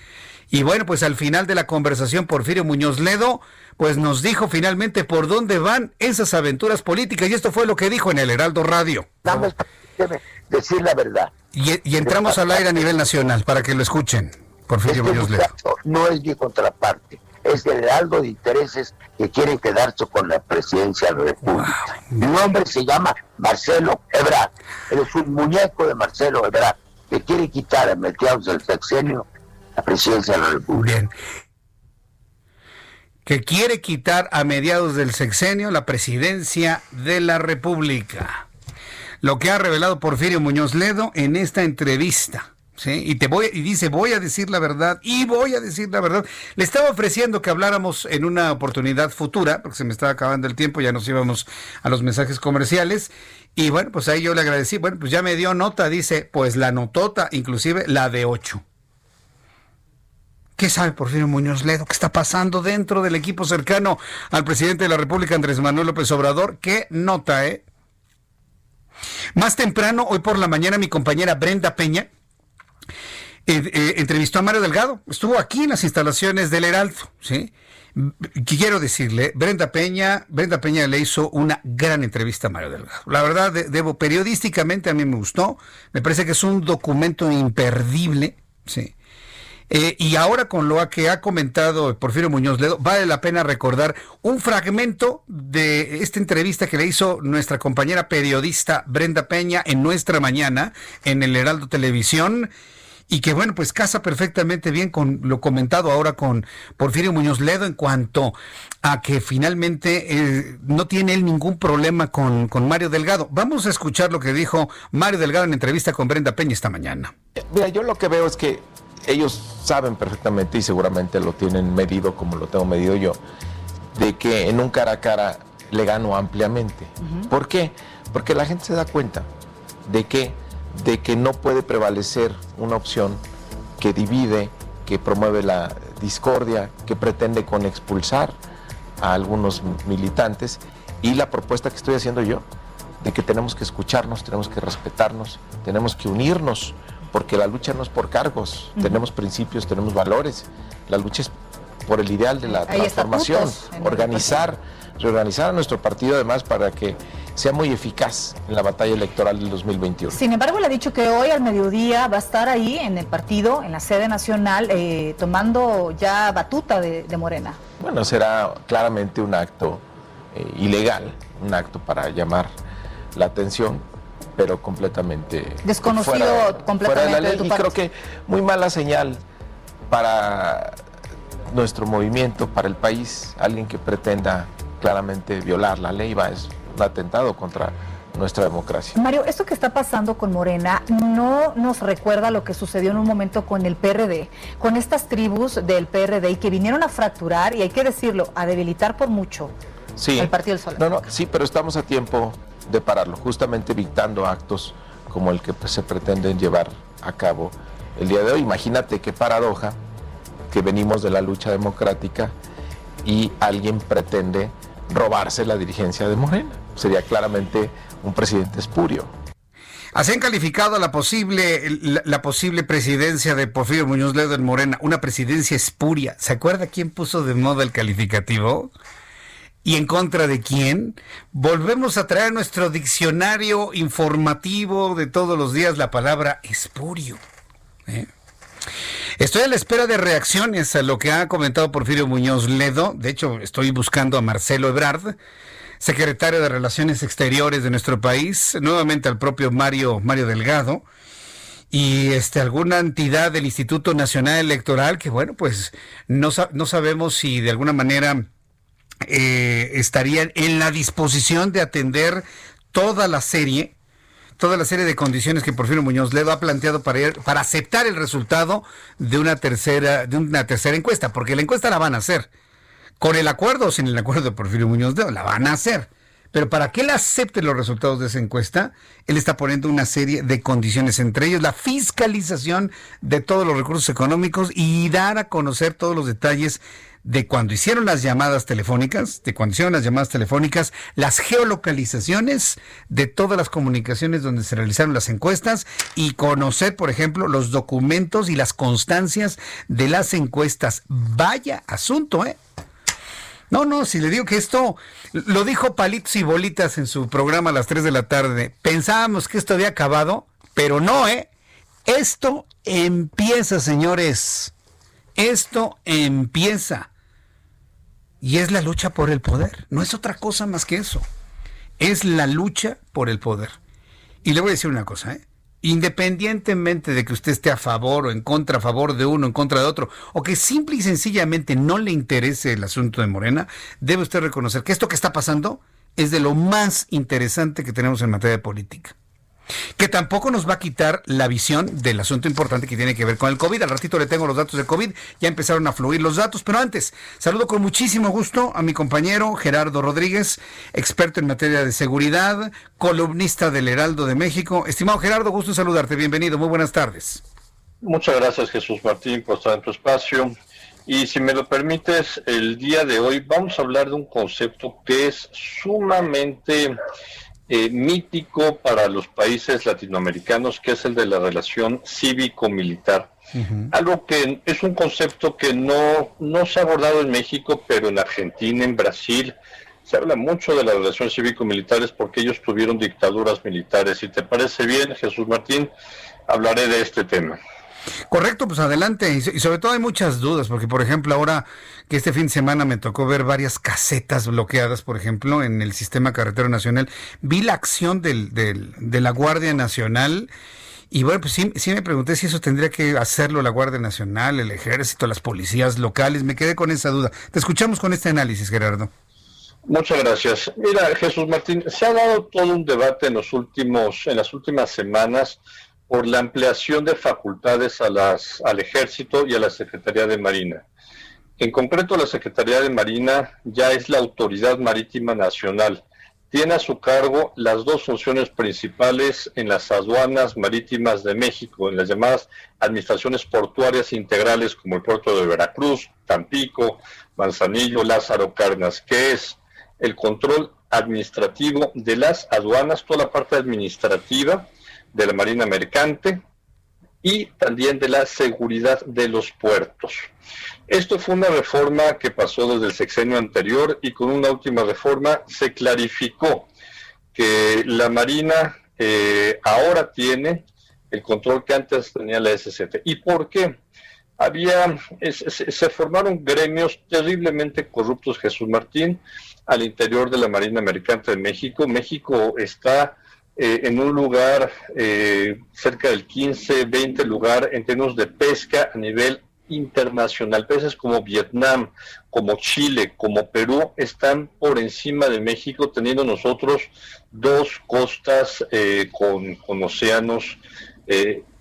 Y bueno, pues al final de la conversación, Porfirio Muñoz Ledo pues nos dijo finalmente por dónde van esas aventuras políticas y esto fue lo que dijo en el Heraldo Radio. Dame, decir la verdad. Y, entramos al aire a nivel nacional para que lo escuchen. Porfirio este Ledo. No es mi contraparte, es el Heraldo de intereses que quiere quedarse con la presidencia de la República. Mi nombre se llama Marcelo Ebrard. es un muñeco de Marcelo Ebrard que quiere quitar a mediados del sexenio la presidencia de la República. Bien que quiere quitar a mediados del sexenio la presidencia de la República. Lo que ha revelado Porfirio Muñoz Ledo en esta entrevista. ¿sí? Y, te voy, y dice, voy a decir la verdad y voy a decir la verdad. Le estaba ofreciendo que habláramos en una oportunidad futura, porque se me estaba acabando el tiempo, ya nos íbamos a los mensajes comerciales. Y bueno, pues ahí yo le agradecí. Bueno, pues ya me dio nota, dice, pues la notota, inclusive la de 8. ¿Qué sabe Porfirio Muñoz Ledo? ¿Qué está pasando dentro del equipo cercano al presidente de la República, Andrés Manuel López Obrador? ¿Qué nota, eh? Más temprano, hoy por la mañana, mi compañera Brenda Peña eh, eh, entrevistó a Mario Delgado. Estuvo aquí en las instalaciones del Heraldo, ¿sí? Quiero decirle, Brenda Peña, Brenda Peña le hizo una gran entrevista a Mario Delgado. La verdad, debo, periodísticamente a mí me gustó. Me parece que es un documento imperdible, ¿sí? Eh, y ahora con lo que ha comentado Porfirio Muñoz Ledo, vale la pena recordar un fragmento de esta entrevista que le hizo nuestra compañera periodista Brenda Peña en Nuestra Mañana, en el Heraldo Televisión, y que bueno, pues casa perfectamente bien con lo comentado ahora con Porfirio Muñoz Ledo en cuanto a que finalmente eh, no tiene él ningún problema con, con Mario Delgado. Vamos a escuchar lo que dijo Mario Delgado en entrevista con Brenda Peña esta mañana. Mira, yo lo que veo es que ellos saben perfectamente y seguramente lo tienen medido como lo tengo medido yo, de que en un cara a cara le gano ampliamente. ¿Por qué? Porque la gente se da cuenta de que, de que no puede prevalecer una opción que divide, que promueve la discordia, que pretende con expulsar a algunos militantes y la propuesta que estoy haciendo yo, de que tenemos que escucharnos, tenemos que respetarnos, tenemos que unirnos porque la lucha no es por cargos, tenemos principios, tenemos valores, la lucha es por el ideal de la transformación, organizar, reorganizar a nuestro partido además para que sea muy eficaz en la batalla electoral del 2021. Sin embargo, le ha dicho que hoy al mediodía va a estar ahí en el partido, en la sede nacional, eh, tomando ya batuta de, Morena. Bueno, será claramente un acto eh, ilegal, un acto para llamar la atención, pero completamente desconocido completamente de, la ley y creo que muy mala señal para nuestro movimiento, para el país, alguien que pretenda claramente violar la ley va es un atentado contra nuestra democracia. Mario, esto que está pasando con Morena no nos recuerda lo que sucedió en un momento con el PRD, con estas tribus del PRD y que vinieron a fracturar y hay que decirlo, a debilitar por mucho sí. el Partido del Sol. No, no, sí, pero estamos a tiempo de pararlo, justamente evitando actos como el que pues, se pretenden llevar a cabo el día de hoy. Imagínate qué paradoja que venimos de la lucha democrática y alguien pretende robarse la dirigencia de Morena. Sería claramente un presidente espurio. Así han calificado la posible, la, la, posible presidencia de Porfirio Muñoz Ledo en Morena, una presidencia espuria. ¿Se acuerda quién puso de moda el calificativo? ¿Y en contra de quién? Volvemos a traer nuestro diccionario informativo de todos los días la palabra espurio. ¿eh? Estoy a la espera de reacciones a lo que ha comentado Porfirio Muñoz Ledo. De hecho, estoy buscando a Marcelo Ebrard, secretario de Relaciones Exteriores de nuestro país, nuevamente al propio Mario, Mario Delgado, y este, alguna entidad del Instituto Nacional Electoral que, bueno, pues no, no sabemos si de alguna manera eh, estarían en la disposición de atender toda la serie toda la serie de condiciones que Porfirio Muñoz Ledo ha planteado para, para aceptar el resultado de una tercera de una tercera encuesta, porque la encuesta la van a hacer con el acuerdo o sin el acuerdo de Porfirio Muñoz Ledo, la van a hacer. Pero para que él acepte los resultados de esa encuesta, él está poniendo una serie de condiciones, entre ellos la fiscalización de todos los recursos económicos y dar a conocer todos los detalles de cuando hicieron las llamadas telefónicas, de cuando hicieron las llamadas telefónicas, las geolocalizaciones de todas las comunicaciones donde se realizaron las encuestas y conocer, por ejemplo, los documentos y las constancias de las encuestas. Vaya asunto, ¿eh? No, no, si le digo que esto lo dijo Palitos y Bolitas en su programa a las 3 de la tarde. Pensábamos que esto había acabado, pero no, ¿eh? Esto empieza, señores. Esto empieza. Y es la lucha por el poder. No es otra cosa más que eso. Es la lucha por el poder. Y le voy a decir una cosa, ¿eh? independientemente de que usted esté a favor o en contra, a favor de uno, en contra de otro, o que simple y sencillamente no le interese el asunto de Morena, debe usted reconocer que esto que está pasando es de lo más interesante que tenemos en materia de política que tampoco nos va a quitar la visión del asunto importante que tiene que ver con el COVID. Al ratito le tengo los datos de COVID, ya empezaron a fluir los datos, pero antes, saludo con muchísimo gusto a mi compañero Gerardo Rodríguez, experto en materia de seguridad, columnista del Heraldo de México. Estimado Gerardo, gusto saludarte, bienvenido, muy buenas tardes. Muchas gracias Jesús Martín por estar en tu espacio. Y si me lo permites, el día de hoy vamos a hablar de un concepto que es sumamente eh, mítico para los países latinoamericanos, que es el de la relación cívico-militar. Algo que es un concepto que no, no se ha abordado en México, pero en Argentina, en Brasil, se habla mucho de las relaciones cívico-militares porque ellos tuvieron dictaduras militares. Si te parece bien, Jesús Martín, hablaré de este tema. Correcto, pues adelante. Y sobre todo hay muchas dudas, porque por ejemplo ahora que este fin de semana me tocó ver varias casetas bloqueadas, por ejemplo, en el sistema carretero nacional, vi la acción del, del, de la Guardia Nacional. Y bueno, pues sí, sí me pregunté si eso tendría que hacerlo la Guardia Nacional, el Ejército, las policías locales. Me quedé con esa duda. Te escuchamos con este análisis, Gerardo. Muchas gracias. Mira, Jesús Martín, se ha dado todo un debate en los últimos, en las últimas semanas por la ampliación de facultades a las, al Ejército y a la Secretaría de Marina. En concreto, la Secretaría de Marina ya es la Autoridad Marítima Nacional. Tiene a su cargo las dos funciones principales en las aduanas marítimas de México, en las llamadas administraciones portuarias integrales como el puerto de Veracruz, Tampico, Manzanillo, Lázaro Carnas, que es el control administrativo de las aduanas, toda la parte administrativa, de la Marina Mercante y también de la seguridad de los puertos. Esto fue una reforma que pasó desde el sexenio anterior y con una última reforma se clarificó que la Marina eh, ahora tiene el control que antes tenía la SCT. ¿Y por qué? Había, se formaron gremios terriblemente corruptos, Jesús Martín, al interior de la Marina Mercante de México. México está eh, en un lugar eh, cerca del 15, 20 lugar en términos de pesca a nivel internacional. Países como Vietnam, como Chile, como Perú están por encima de México, teniendo nosotros dos costas eh, con, con, océanos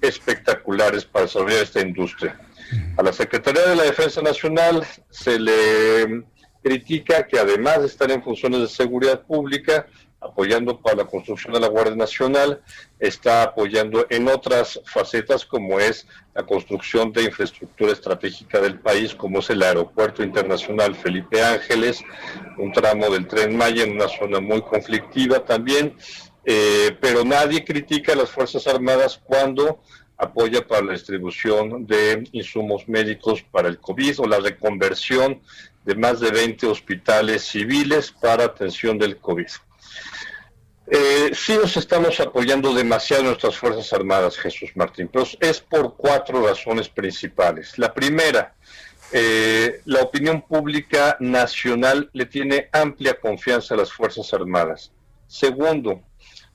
espectaculares para desarrollar esta industria. A la Secretaría de la Defensa Nacional se le critica que además de estar en funciones de seguridad pública, apoyando para la construcción de la Guardia Nacional, está apoyando en otras facetas como es la construcción de infraestructura estratégica del país, como es el Aeropuerto Internacional Felipe Ángeles, un tramo del tren Maya en una zona muy conflictiva también, Eh, pero nadie critica a las Fuerzas Armadas cuando apoya para la distribución de insumos médicos para el COVID o la reconversión de más de 20 hospitales civiles para atención del COVID. Eh, sí nos estamos apoyando demasiado nuestras Fuerzas Armadas, Jesús Martín, pero es por cuatro razones principales. La primera, eh, la opinión pública nacional le tiene amplia confianza a las Fuerzas Armadas. Segundo,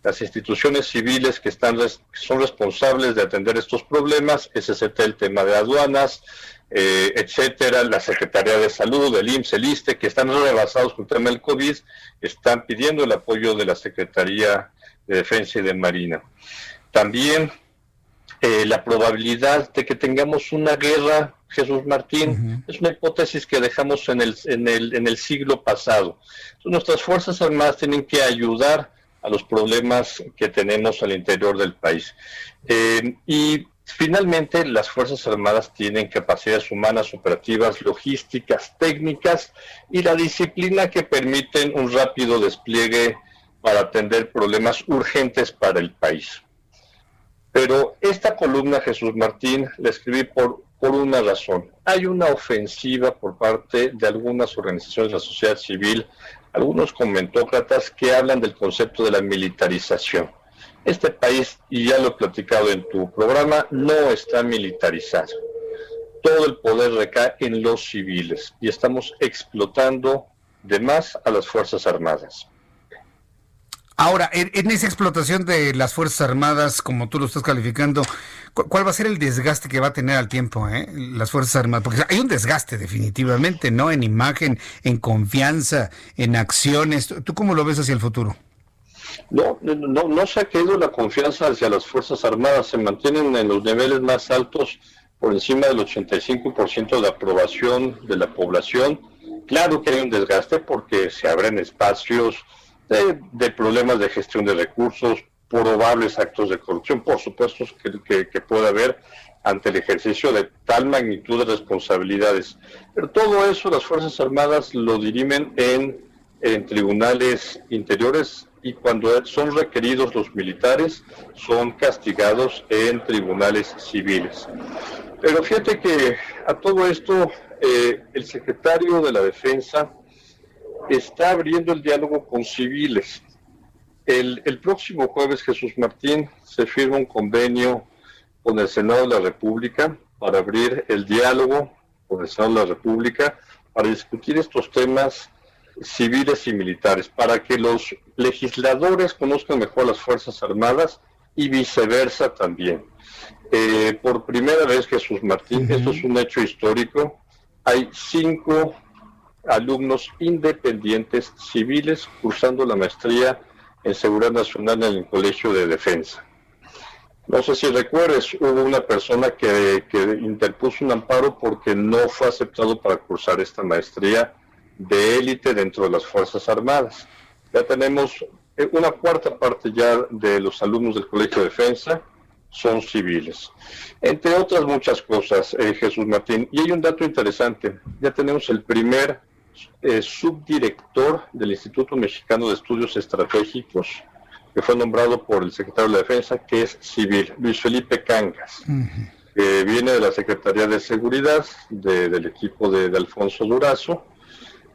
las instituciones civiles que están son responsables de atender estos problemas, SST el tema de aduanas, eh, etcétera, la Secretaría de Salud, el IMSS, el ISTE, que están rebasados con el tema del COVID, están pidiendo el apoyo de la Secretaría de Defensa y de Marina. También eh, la probabilidad de que tengamos una guerra, Jesús Martín, es una hipótesis que dejamos en el, en el, en el siglo pasado. nuestras Fuerzas Armadas tienen que ayudar a los problemas que tenemos al interior del país. Eh, y Finalmente, las Fuerzas Armadas tienen capacidades humanas, operativas, logísticas, técnicas y la disciplina que permiten un rápido despliegue para atender problemas urgentes para el país. Pero esta columna, Jesús Martín, la escribí por, por una razón. Hay una ofensiva por parte de algunas organizaciones de la sociedad civil, algunos comentócratas que hablan del concepto de la militarización. Este país, y ya lo he platicado en tu programa, no está militarizado. Todo el poder recae en los civiles y estamos explotando de más a las Fuerzas Armadas. Ahora, en, esa explotación de las Fuerzas Armadas, como tú lo estás calificando, ¿cuál va a ser el desgaste que va a tener al tiempo eh? las Fuerzas Armadas? Porque hay un desgaste definitivamente, ¿no? En imagen, en confianza, en acciones. ¿Tú cómo lo ves hacia el futuro? No, no, no se ha caído la confianza hacia las Fuerzas Armadas, se mantienen en los niveles más altos, por encima del 85% de aprobación de la población. Claro que hay un desgaste porque se abren espacios de, problemas de gestión de recursos, probables actos de corrupción, por supuesto que, puede haber ante el ejercicio de tal magnitud de responsabilidades. Pero todo eso las Fuerzas Armadas lo dirimen en, en tribunales interiores y cuando son requeridos los militares son castigados en tribunales civiles. Pero fíjate que a todo esto eh, el secretario de la Defensa está abriendo el diálogo con civiles. El, el próximo jueves, Jesús Martín, se firma un convenio con el Senado de la República para abrir el diálogo con el Senado de la República para discutir estos temas civiles y militares, para que los legisladores conozcan mejor las Fuerzas Armadas y viceversa también. Eh, por primera vez, Jesús Martín, esto es un hecho histórico, hay cinco alumnos independientes civiles cursando la maestría en Seguridad Nacional en el Colegio de Defensa. No sé si recuerdes, hubo una persona que, que interpuso un amparo porque no fue aceptado para cursar esta maestría de élite dentro de las Fuerzas Armadas. Ya tenemos eh, una cuarta parte ya de los alumnos del Colegio de Defensa son civiles. Entre otras muchas cosas, eh, Jesús Martín. Y hay un dato interesante. Ya tenemos el primer eh, subdirector del Instituto Mexicano de Estudios Estratégicos, que fue nombrado por el secretario de la Defensa, que es civil, Luis Felipe Cangas, que viene de la Secretaría de Seguridad, del equipo de Alfonso Durazo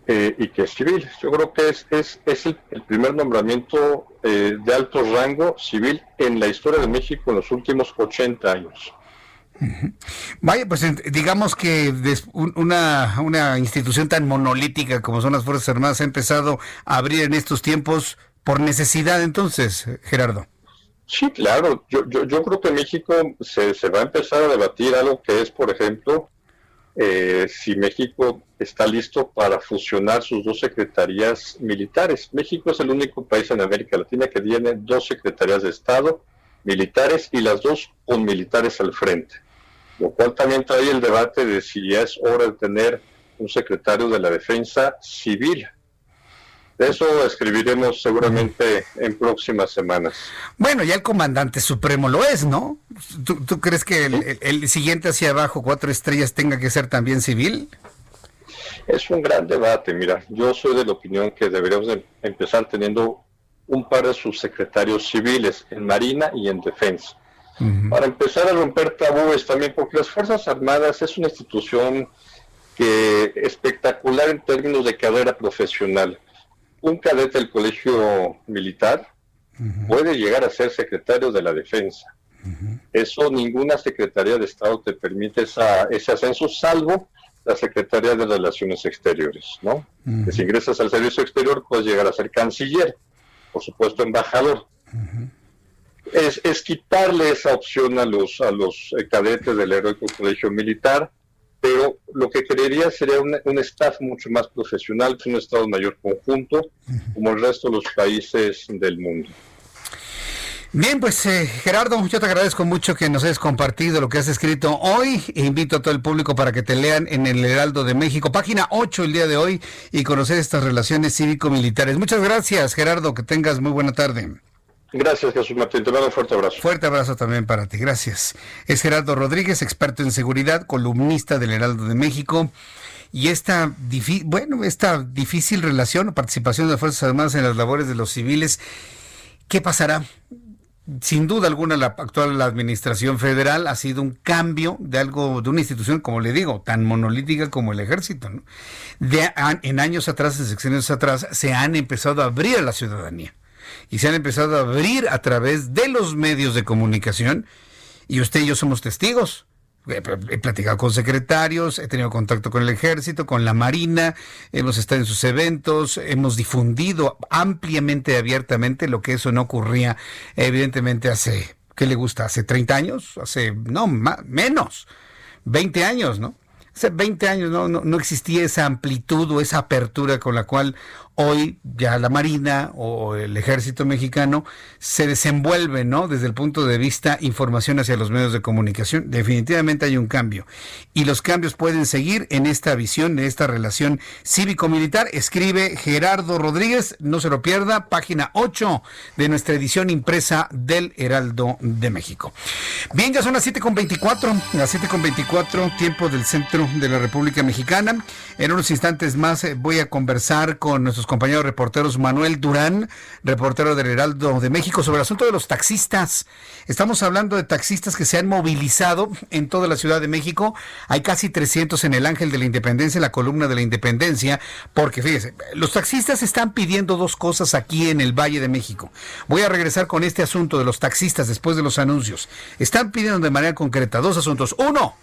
eh, y que es civil. Yo creo que es, es, es el, primer nombramiento eh, de alto rango civil en la historia de México en los últimos 80 años. Vaya, pues digamos que una, una institución tan monolítica como son las Fuerzas Armadas ha empezado a abrir en estos tiempos por necesidad entonces, Gerardo. Sí, claro. Yo, yo, yo creo que en México se, se va a empezar a debatir algo que es, por ejemplo, eh, si México está listo para fusionar sus dos secretarías militares. México es el único país en América Latina que tiene dos secretarías de Estado militares y las dos con militares al frente, lo cual también trae el debate de si ya es hora de tener un secretario de la defensa civil de eso escribiremos seguramente en próximas semanas. Bueno, ya el comandante supremo lo es, ¿no? ¿Tú, crees que el, siguiente hacia abajo, cuatro estrellas, tenga que ser también civil? Es un gran debate. Mira, yo soy de la opinión que deberíamos empezar teniendo un par de subsecretarios civiles en Marina y en Defensa. Para empezar a romper tabúes también, porque las Fuerzas Armadas es una institución que espectacular en términos de carrera profesional. Un cadete del colegio militar puede llegar a ser secretario de la defensa. Eso ninguna Secretaría de Estado te permite esa, ese ascenso, salvo la Secretaría de Relaciones Exteriores, ¿no? Que si ingresas al servicio exterior puedes llegar a ser canciller, por supuesto embajador. Es, es, quitarle esa opción a los, a los eh, cadetes del heroico colegio militar, pero lo que creería sería un, un staff mucho más profesional, un Estado Mayor conjunto, como el resto de los países del mundo. Bien, pues eh, Gerardo, yo te agradezco mucho que nos hayas compartido lo que has escrito hoy. E invito a todo el público para que te lean en el Heraldo de México, página 8 el día de hoy, y conocer estas relaciones cívico-militares. Muchas gracias, Gerardo, que tengas muy buena tarde. Gracias, Jesús Martín. Te mando un fuerte abrazo. Fuerte abrazo también para ti. Gracias. Es Gerardo Rodríguez, experto en seguridad, columnista del Heraldo de México. Y esta, bueno, esta difícil relación o participación de las Fuerzas Armadas en las labores de los civiles, ¿qué pasará? Sin duda alguna, la actual administración federal ha sido un cambio de algo, de una institución, como le digo, tan monolítica como el ejército. ¿no? De, en años atrás, en secciones atrás, se han empezado a abrir a la ciudadanía y se han empezado a abrir a través de los medios de comunicación y usted y yo somos testigos. He platicado con secretarios, he tenido contacto con el ejército, con la marina, hemos estado en sus eventos, hemos difundido ampliamente, abiertamente lo que eso no ocurría evidentemente hace, ¿qué le gusta? ¿Hace 30 años? Hace, no, más, menos, 20 años, ¿no? Hace 20 años no, no, no, existía esa amplitud o esa apertura con la cual hoy ya la Marina o el Ejército Mexicano se desenvuelve, ¿no? Desde el punto de vista información hacia los medios de comunicación. Definitivamente hay un cambio. Y los cambios pueden seguir en esta visión, en esta relación cívico-militar. Escribe Gerardo Rodríguez, no se lo pierda, página 8 de nuestra edición impresa del Heraldo de México. Bien, ya son las 7.24, las 7.24, tiempo del centro de la República Mexicana. En unos instantes más eh, voy a conversar con nuestros compañeros reporteros Manuel Durán, reportero del Heraldo de México, sobre el asunto de los taxistas. Estamos hablando de taxistas que se han movilizado en toda la Ciudad de México. Hay casi 300 en el Ángel de la Independencia, en la columna de la Independencia, porque fíjese, los taxistas están pidiendo dos cosas aquí en el Valle de México. Voy a regresar con este asunto de los taxistas después de los anuncios. Están pidiendo de manera concreta dos asuntos. Uno,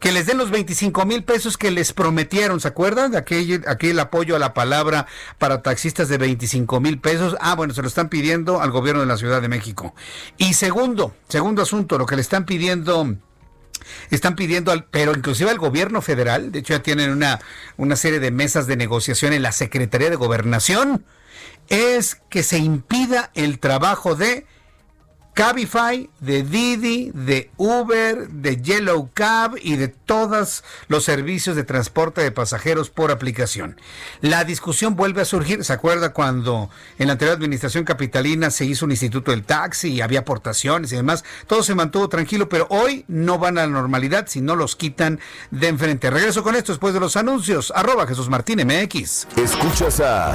que les den los 25 mil pesos que les prometieron, ¿se acuerdan? De aquel, aquel apoyo a la palabra para taxistas de 25 mil pesos. Ah, bueno, se lo están pidiendo al gobierno de la Ciudad de México. Y segundo, segundo asunto, lo que le están pidiendo están pidiendo, al, pero inclusive al gobierno federal, de hecho ya tienen una, una serie de mesas de negociación en la Secretaría de Gobernación, es que se impida el trabajo de Cabify, de Didi, de Uber, de Yellow Cab y de todos los servicios de transporte de pasajeros por aplicación. La discusión vuelve a surgir. ¿Se acuerda cuando en la anterior administración capitalina se hizo un instituto del taxi y había aportaciones y demás? Todo se mantuvo tranquilo, pero hoy no van a la normalidad si no los quitan de enfrente. Regreso con esto después de los anuncios. Arroba Jesús Martín MX. Escuchas a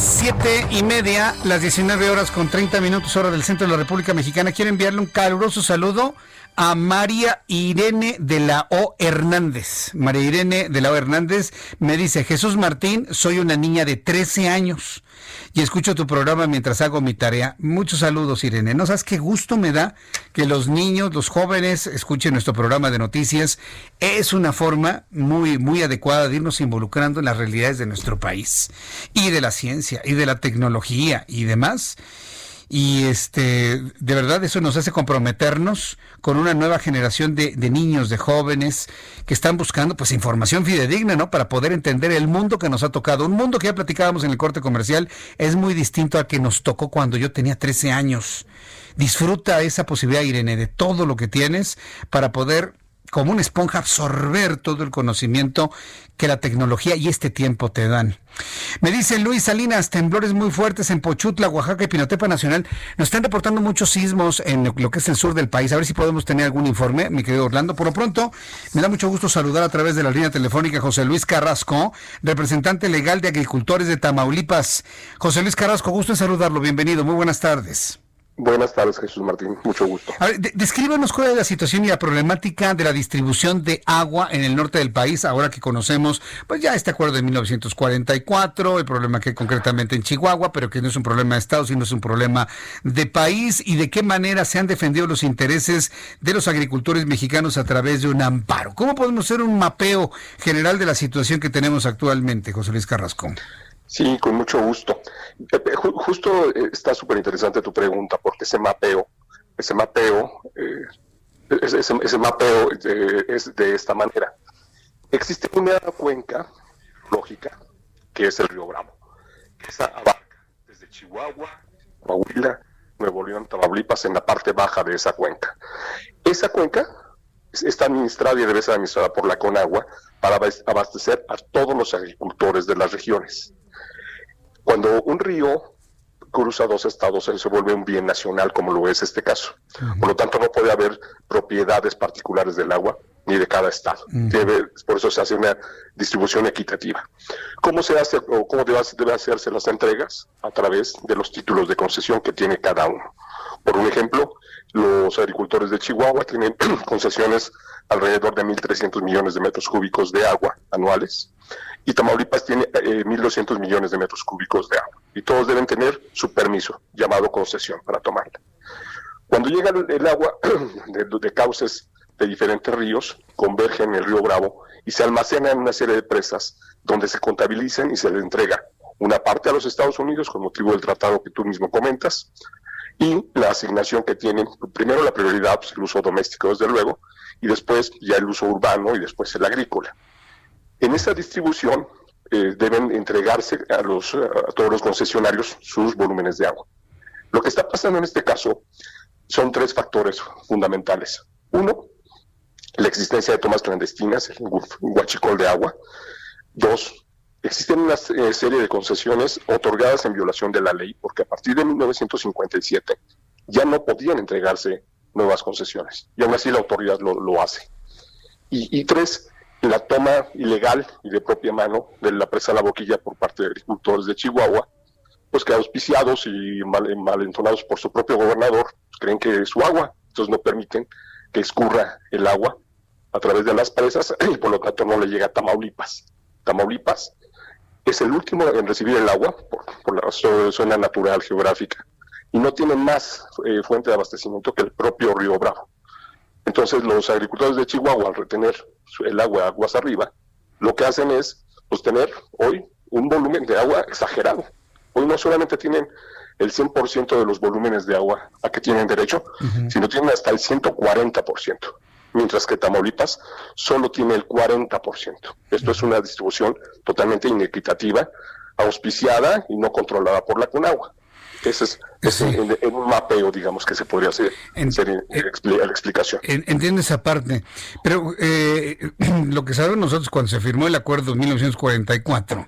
Las siete y media, las 19 horas con 30 minutos hora del centro de la República Mexicana. Quiero enviarle un caluroso saludo a María Irene de la O Hernández. María Irene de la O Hernández me dice, Jesús Martín, soy una niña de 13 años y escucho tu programa mientras hago mi tarea. Muchos saludos, Irene. No sabes qué gusto me da que los niños, los jóvenes escuchen nuestro programa de noticias. Es una forma muy, muy adecuada de irnos involucrando en las realidades de nuestro país y de la ciencia y de la tecnología y demás y este de verdad eso nos hace comprometernos con una nueva generación de, de, niños, de jóvenes que están buscando pues información fidedigna, ¿no? Para poder entender el mundo que nos ha tocado. Un mundo que ya platicábamos en el corte comercial es muy distinto a que nos tocó cuando yo tenía 13 años. Disfruta esa posibilidad, Irene, de todo lo que tienes para poder como una esponja absorber todo el conocimiento que la tecnología y este tiempo te dan. Me dice Luis Salinas, temblores muy fuertes en Pochutla, Oaxaca y Pinotepa Nacional. Nos están reportando muchos sismos en lo que es el sur del país. A ver si podemos tener algún informe, mi querido Orlando. Por lo pronto, me da mucho gusto saludar a través de la línea telefónica José Luis Carrasco, representante legal de agricultores de Tamaulipas. José Luis Carrasco, gusto en saludarlo. Bienvenido. Muy buenas tardes. Buenas tardes, Jesús Martín. Mucho gusto. A ver, de descríbanos cuál es la situación y la problemática de la distribución de agua en el norte del país, ahora que conocemos, pues ya este acuerdo de 1944, el problema que hay concretamente en Chihuahua, pero que no es un problema de Estado, sino es un problema de país, y de qué manera se han defendido los intereses de los agricultores mexicanos a través de un amparo. ¿Cómo podemos hacer un mapeo general de la situación que tenemos actualmente, José Luis Carrasco? Sí, con mucho gusto. Justo eh, está súper interesante tu pregunta, porque ese mapeo, ese mapeo, eh, ese, mapeo de, es de esta manera. Existe una cuenca lógica, que es el río Bravo. Esa abarca desde Chihuahua, Coahuila, Nuevo León, Tamaulipas, en la parte baja de esa cuenca. Esa cuenca está administrada y debe ser administrada por la Conagua para abastecer a todos los agricultores de las regiones. Cuando un río cruza dos estados, él se vuelve un bien nacional, como lo es este caso. Por lo tanto, no puede haber propiedades particulares del agua ni de cada estado. Debe, por eso se hace una distribución equitativa. ¿Cómo se hace o cómo debe, debe hacerse las entregas? A través de los títulos de concesión que tiene cada uno. Por un ejemplo, los agricultores de Chihuahua tienen concesiones alrededor de 1.300 millones de metros cúbicos de agua anuales y Tamaulipas tiene eh, 1.200 millones de metros cúbicos de agua. Y todos deben tener su permiso, llamado concesión, para tomarla. Cuando llega el, agua de, de, cauces de diferentes ríos, converge en el río Bravo y se almacena en una serie de presas donde se contabilizan y se le entrega una parte a los Estados Unidos con motivo del tratado que tú mismo comentas y la asignación que tienen, primero la prioridad, pues, el uso doméstico desde luego, y después ya el uso urbano y después el agrícola. En esta distribución eh, deben entregarse a, los, todos los concesionarios sus volúmenes de agua. Lo que está pasando en este caso son tres factores fundamentales. Uno, la existencia de tomas clandestinas, el guachicol de agua. Dos, existen una eh, serie de concesiones otorgadas en violación de la ley, porque a partir de 1957 ya no podían entregarse nuevas concesiones, y aún así la autoridad lo, lo hace. Y, y, tres, la toma ilegal y de propia mano de la presa La Boquilla por parte de agricultores de Chihuahua, pues que auspiciados y mal, malentonados por su propio gobernador, pues creen que es su agua, entonces no permiten que escurra el agua a través de las presas y por lo tanto no le llega a Tamaulipas. Tamaulipas es el último en recibir el agua por, por la zona natural geográfica y no tiene más eh, fuente de abastecimiento que el propio río Bravo. Entonces los agricultores de Chihuahua al retener el agua aguas arriba, lo que hacen es pues, tener hoy un volumen de agua exagerado. Hoy no solamente tienen el 100% de los volúmenes de agua a que tienen derecho, uh -huh. sino tienen hasta el 140%, mientras que Tamaulipas solo tiene el 40%. Esto es una distribución totalmente inequitativa, auspiciada y no controlada por la CONAGUA. Ese es, es sí. mapeo, digamos, que se podría hacer, en, en, la explicación. Entiendo esa parte, pero eh, lo que sabemos nosotros cuando se firmó el acuerdo en 1944,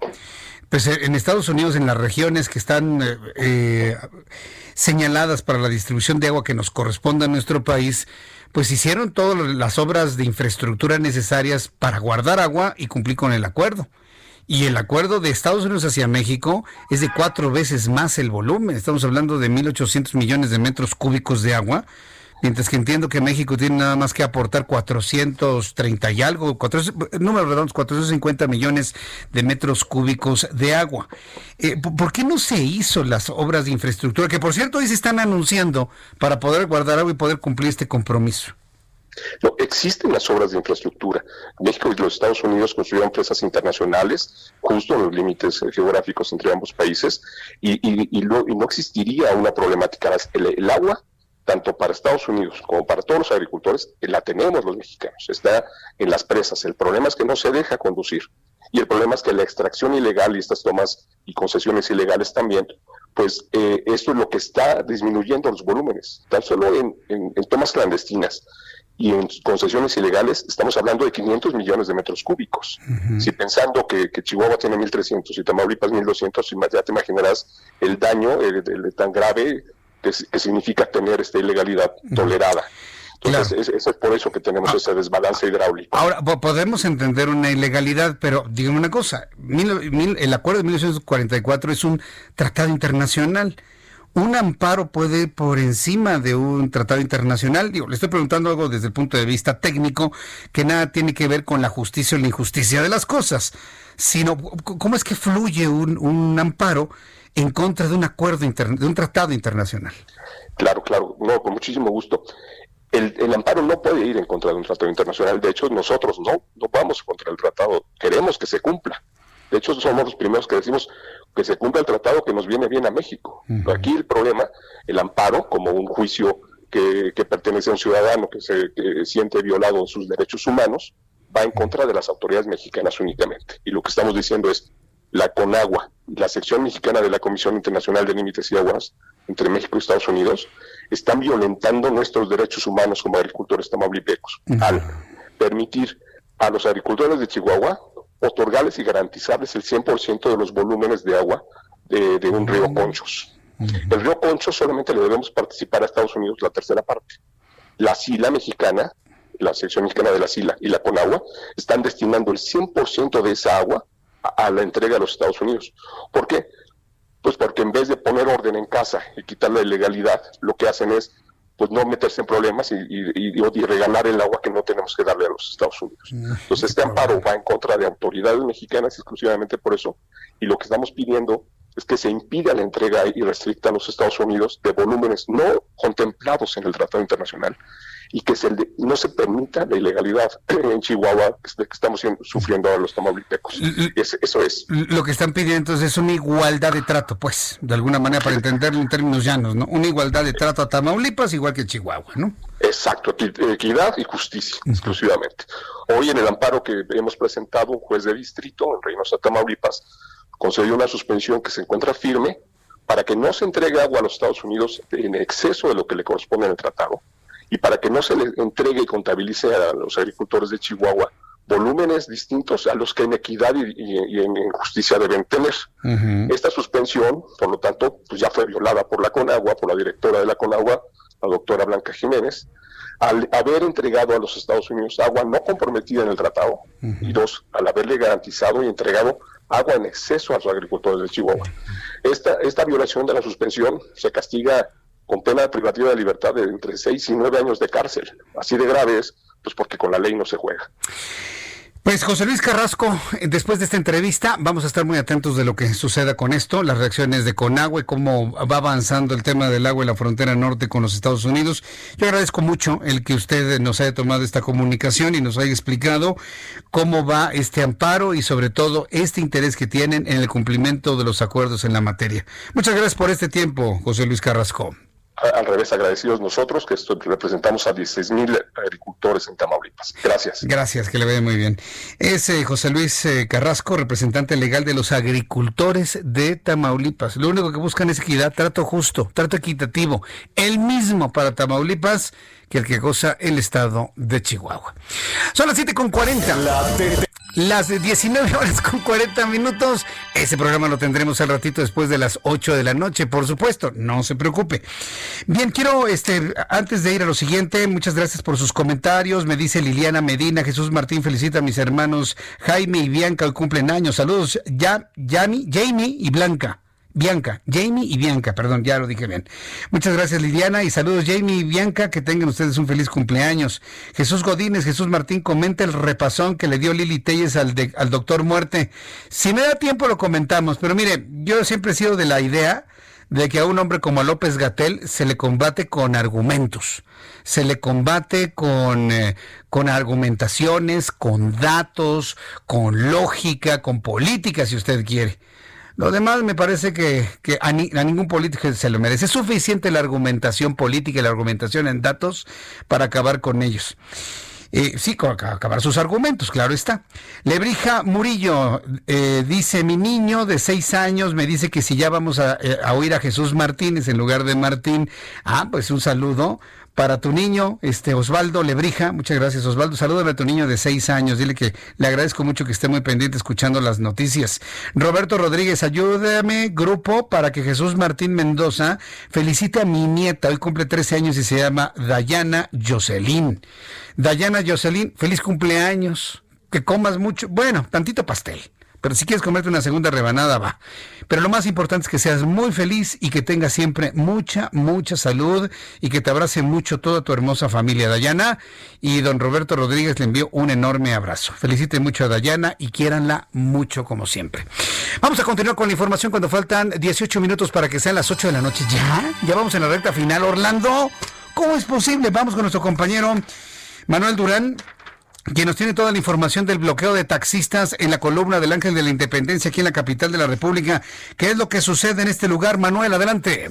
pues eh, en Estados Unidos, en las regiones que están eh, eh, señaladas para la distribución de agua que nos corresponde a nuestro país, pues hicieron todas las obras de infraestructura necesarias para guardar agua y cumplir con el acuerdo Y el acuerdo de Estados Unidos hacia México es de cuatro veces más el volumen. Estamos hablando de 1.800 millones de metros cúbicos de agua mientras que entiendo que México tiene nada más que aportar 430 y algo, 400, números redondos, 450 millones de metros cúbicos de agua. Eh, ¿Por qué no se hizo las obras de infraestructura, que por cierto hoy se están anunciando para poder guardar agua y poder cumplir este compromiso? No, existen las obras de infraestructura. México y los Estados Unidos construyeron empresas internacionales justo en los límites eh, geográficos entre ambos países y, no, existiría una problemática. el agua tanto para Estados Unidos como para todos los agricultores, la tenemos los mexicanos, está en las presas. El problema es que no se deja conducir. Y el problema es que la extracción ilegal y estas tomas y concesiones ilegales también, pues eh, esto es lo que está disminuyendo los volúmenes. Tan solo en, tomas clandestinas y en concesiones ilegales estamos hablando de 500 millones de metros cúbicos. Si pensando que, Chihuahua tiene 1.300 y Tamaulipas 1.200, ya te imaginarás el daño eh, tan grave que, significa tener esta ilegalidad tolerada. Entonces, es, por eso que tenemos ah. ese desbalance hidráulico. Ahora, podemos entender una ilegalidad, pero dígame una cosa, el acuerdo de 1944 es un tratado internacional. ¿Un amparo puede por encima de un tratado internacional? Digo, le estoy preguntando algo desde el punto de vista técnico que nada tiene que ver con la justicia o la injusticia de las cosas, sino cómo es que fluye un, un amparo en contra de un acuerdo, de un tratado internacional. Claro, claro, no, con muchísimo gusto. El, el, amparo no puede ir en contra de un tratado internacional. De hecho, nosotros no, no vamos contra el tratado. Queremos que se cumpla. De hecho, somos los primeros que decimos que se cumpla el tratado que nos viene bien a México. Aquí el problema, el amparo, como un juicio que, que pertenece a un ciudadano que se que siente violado en sus derechos humanos, va en contra de las autoridades mexicanas únicamente. Y lo que estamos diciendo es, la CONAGUA, la sección mexicana de la Comisión Internacional de Límites y Aguas entre México y Estados Unidos, están violentando nuestros derechos humanos como agricultores tamaulipecos al permitir a los agricultores de Chihuahua otorgarles y garantizarles el 100% de los volúmenes de agua de, un río Conchos. El río Conchos solamente le debemos participar a Estados Unidos la tercera parte. La SILA mexicana, la sección mexicana de la SILA y la CONAGUA están destinando el 100% de esa agua a, la entrega a los Estados Unidos. ¿Por qué? Pues porque en vez de poner orden en casa y quitar la ilegalidad, lo que hacen es pues no meterse en problemas y, y, regalar el agua que no tenemos que darle a los Estados Unidos. Mm. Entonces este amparo va en contra de autoridades mexicanas exclusivamente por eso y lo que estamos pidiendo es que se impida la entrega y restricta a los Estados Unidos de volúmenes no contemplados en el Tratado Internacional y que se no se permita la ilegalidad en Chihuahua que estamos sufriendo a los tamaulipecos. eso es. Lo que están pidiendo entonces es una igualdad de trato, pues, de alguna manera, para entenderlo en términos llanos, ¿no? Una igualdad de trato a Tamaulipas igual que Chihuahua, ¿no? Exacto, equidad y justicia, exclusivamente. Hoy en el amparo que hemos presentado, un juez de distrito en Reynosa, Tamaulipas, concedió una suspensión que se encuentra firme para que no se entregue agua a los Estados Unidos en exceso de lo que le corresponde en el tratado y para que no se le entregue y contabilice a los agricultores de Chihuahua volúmenes distintos a los que en equidad y, en justicia deben tener. Esta suspensión, por lo tanto, pues ya fue violada por la CONAGUA, por la directora de la CONAGUA, la doctora Blanca Jiménez, al haber entregado a los Estados Unidos agua no comprometida en el tratado, y dos, al haberle garantizado y entregado agua en exceso a los agricultores de Chihuahua. Esta, esta violación de la suspensión se castiga con pena privativa de libertad de entre 6 y 9 años de cárcel. Así de grave es, pues porque con la ley no se juega. Pues José Luis Carrasco, después de esta entrevista vamos a estar muy atentos de lo que suceda con esto, las reacciones de Conagua y cómo va avanzando el tema del agua en la frontera norte con los Estados Unidos. Yo agradezco mucho el que usted nos haya tomado esta comunicación y nos haya explicado cómo va este amparo y sobre todo este interés que tienen en el cumplimiento de los acuerdos en la materia. Muchas gracias por este tiempo, José Luis Carrasco al revés, agradecidos nosotros que representamos a 16 mil agricultores en Tamaulipas. Gracias. Gracias, que le vea muy bien. Es eh, José Luis eh, Carrasco, representante legal de los agricultores de Tamaulipas. Lo único que buscan es equidad, trato justo, trato equitativo, el mismo para Tamaulipas que el que goza el estado de Chihuahua. Son las 7 con 40. Las 19 horas con 40 minutos. Ese programa lo tendremos al ratito después de las 8 de la noche, por supuesto. No se preocupe. Bien, quiero, este, antes de ir a lo siguiente, muchas gracias por sus comentarios. Me dice Liliana Medina, Jesús Martín felicita a mis hermanos Jaime y Bianca, hoy cumplen años. Saludos, ya, Yami, Jamie y Blanca. Bianca, Jamie y Bianca, perdón, ya lo dije bien. Muchas gracias Liliana y saludos Jamie y Bianca, que tengan ustedes un feliz cumpleaños. Jesús Godínez, Jesús Martín, comenta el repasón que le dio Lili Telles al, doctor Muerte. Si me da tiempo lo comentamos, pero mire, yo siempre he sido de la idea de que a un hombre como López Gatel se le combate con argumentos, se le combate con, eh, con argumentaciones, con datos, con lógica, con política, si usted quiere. Lo demás me parece que, a, ningún político se lo merece. Es suficiente la argumentación política y la argumentación en datos para acabar con ellos. Eh, sí, acabar sus argumentos, claro está. Lebrija Murillo eh, dice, mi niño de seis años me dice que si ya vamos a, eh, a oír a Jesús Martínez en lugar de Martín, ah, pues un saludo para tu niño, este Osvaldo Lebrija. Muchas gracias, Osvaldo. Salúdame a tu niño de seis años. Dile que le agradezco mucho que esté muy pendiente escuchando las noticias. Roberto Rodríguez, ayúdame, grupo, para que Jesús Martín Mendoza felicite a mi nieta. Hoy cumple 13 años y se llama Dayana Jocelyn. Dayana Jocelyn, feliz cumpleaños. Que comas mucho. Bueno, tantito pastel. Pero si quieres comerte una segunda rebanada, va. Pero lo más importante es que seas muy feliz y que tengas siempre mucha, mucha salud y que te abrace mucho toda tu hermosa familia, Dayana. Y don Roberto Rodríguez le envío un enorme abrazo. Felicite mucho a Dayana y quiéranla mucho como siempre. Vamos a continuar con la información cuando faltan 18 minutos para que sean las 8 de la noche. ¿Ya? Ya vamos en la recta final. Orlando, ¿cómo es posible? Vamos con nuestro compañero Manuel Durán quien nos tiene toda la información del bloqueo de taxistas en la columna del Ángel de la Independencia aquí en la capital de la República. ¿Qué es lo que sucede en este lugar? Manuel, adelante.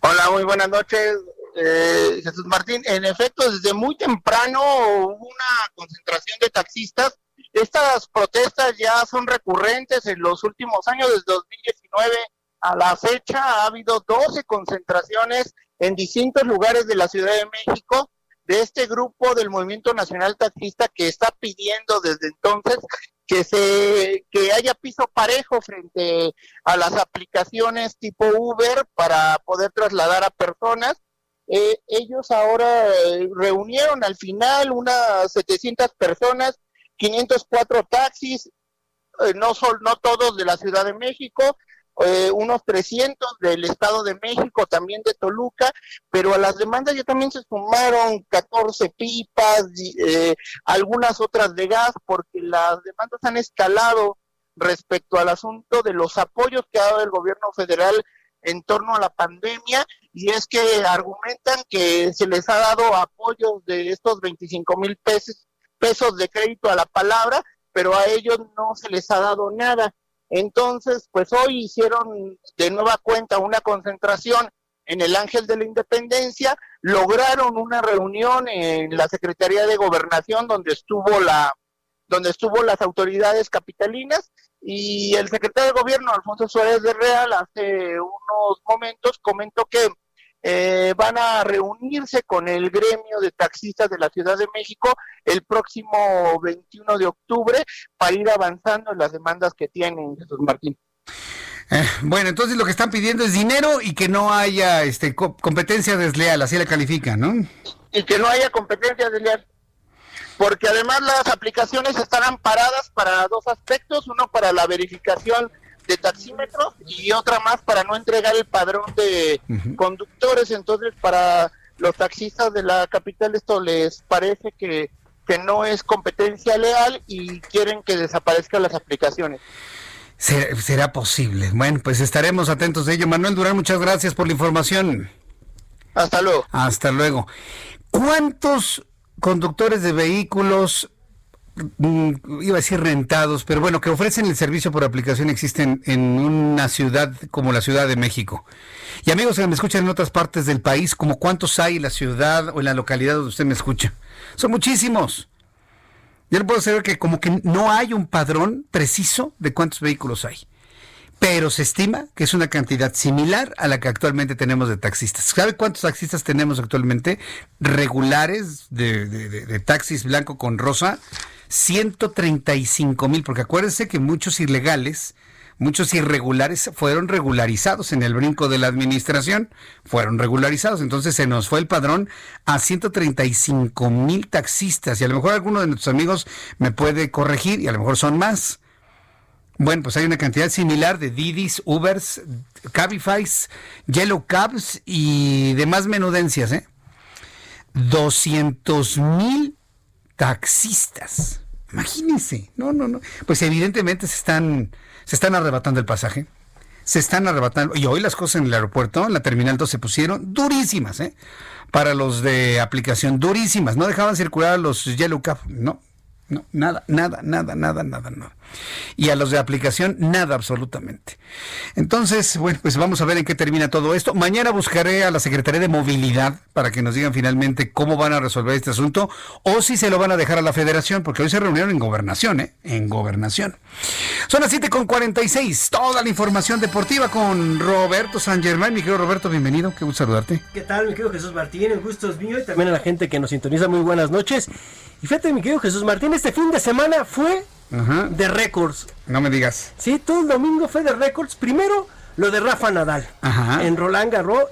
Hola, muy buenas noches. Eh, Jesús Martín, en efecto, desde muy temprano hubo una concentración de taxistas. Estas protestas ya son recurrentes en los últimos años, desde 2019 a la fecha ha habido 12 concentraciones en distintos lugares de la Ciudad de México de este grupo del Movimiento Nacional Taxista que está pidiendo desde entonces que se que haya piso parejo frente a las aplicaciones tipo Uber para poder trasladar a personas. Eh, ellos ahora eh, reunieron al final unas 700 personas, 504 taxis, eh, no son no todos de la Ciudad de México, eh, unos 300 del Estado de México, también de Toluca, pero a las demandas ya también se sumaron 14 pipas, eh, algunas otras de gas, porque las demandas han escalado respecto al asunto de los apoyos que ha dado el gobierno federal en torno a la pandemia y es que argumentan que se les ha dado apoyos de estos 25 mil pesos, pesos de crédito a la palabra, pero a ellos no se les ha dado nada. Entonces, pues hoy hicieron de nueva cuenta una concentración en el Ángel de la Independencia, lograron una reunión en la Secretaría de Gobernación donde estuvo la donde estuvo las autoridades capitalinas y el secretario de Gobierno Alfonso Suárez de Real hace unos momentos comentó que eh, van a reunirse con el gremio de taxistas de la Ciudad de México el próximo 21 de octubre para ir avanzando en las demandas que tienen Jesús Martín. Eh, bueno, entonces lo que están pidiendo es dinero y que no haya este, competencia desleal, así la califican, ¿no? Y que no haya competencia desleal. Porque además las aplicaciones estarán paradas para dos aspectos, uno para la verificación de taxímetros y otra más para no entregar el padrón de conductores. Entonces, para los taxistas de la capital esto les parece que, que no es competencia leal y quieren que desaparezcan las aplicaciones. ¿Será, posible. Bueno, pues estaremos atentos de ello. Manuel Durán, muchas gracias por la información. Hasta luego. Hasta luego. ¿Cuántos conductores de vehículos iba a decir rentados, pero bueno, que ofrecen el servicio por aplicación existen en una ciudad como la Ciudad de México. Y amigos que me escuchan en otras partes del país, como cuántos hay en la ciudad o en la localidad donde usted me escucha. Son muchísimos. Yo le puedo saber que como que no hay un padrón preciso de cuántos vehículos hay. Pero se estima que es una cantidad similar a la que actualmente tenemos de taxistas. ¿Sabe cuántos taxistas tenemos actualmente regulares de, taxis blanco con rosa? 135 mil, porque acuérdense que muchos ilegales, muchos irregulares fueron regularizados en el brinco de la administración, fueron regularizados, entonces se nos fue el padrón a 135 mil taxistas y a lo mejor alguno de nuestros amigos me puede corregir y a lo mejor son más. Bueno, pues hay una cantidad similar de Didis, Ubers, Cabifys, Yellow Cabs y demás menudencias, ¿eh? 200 mil taxistas. Imagínense. No, no, no. Pues evidentemente se están, se están arrebatando el pasaje. Se están arrebatando. Y hoy las cosas en el aeropuerto, en la Terminal 2, se pusieron durísimas, ¿eh? Para los de aplicación, durísimas. No dejaban circular los Yellow Cab. No, no, nada, nada, nada, nada, nada, nada. Y a los de aplicación, nada absolutamente. Entonces, bueno, pues vamos a ver en qué termina todo esto. Mañana buscaré a la Secretaría de Movilidad para que nos digan finalmente cómo van a resolver este asunto o si se lo van a dejar a la Federación, porque hoy se reunieron en gobernación, ¿eh? En gobernación. Son las 7 con 46. Toda la información deportiva con Roberto San Germán. Mi querido Roberto, bienvenido. Qué gusto saludarte. ¿Qué tal, mi querido Jesús Martín? El gusto es mío y también a la gente que nos sintoniza. Muy buenas noches. Y fíjate, mi querido Jesús Martín, este fin de semana fue Ajá. de récords. No me digas. Sí, todo el domingo fue de récords. Primero, lo de Rafa Nadal Ajá. en Roland Garros.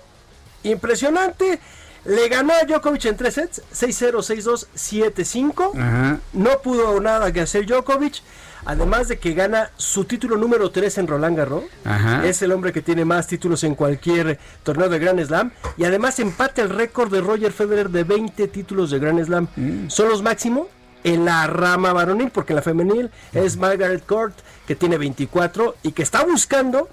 Impresionante. Le ganó a Djokovic en tres sets, 6-0, 6-2, 7-5. Ajá. No pudo nada que hacer Djokovic. Además de que gana su título número 3 en Roland Garros. Ajá. Es el hombre que tiene más títulos en cualquier torneo de Grand Slam. Y además empate el récord de Roger Federer de 20 títulos de Grand Slam. Son los máximos en la rama varonil, porque en la femenil es Margaret Court, que tiene 24 y que está buscando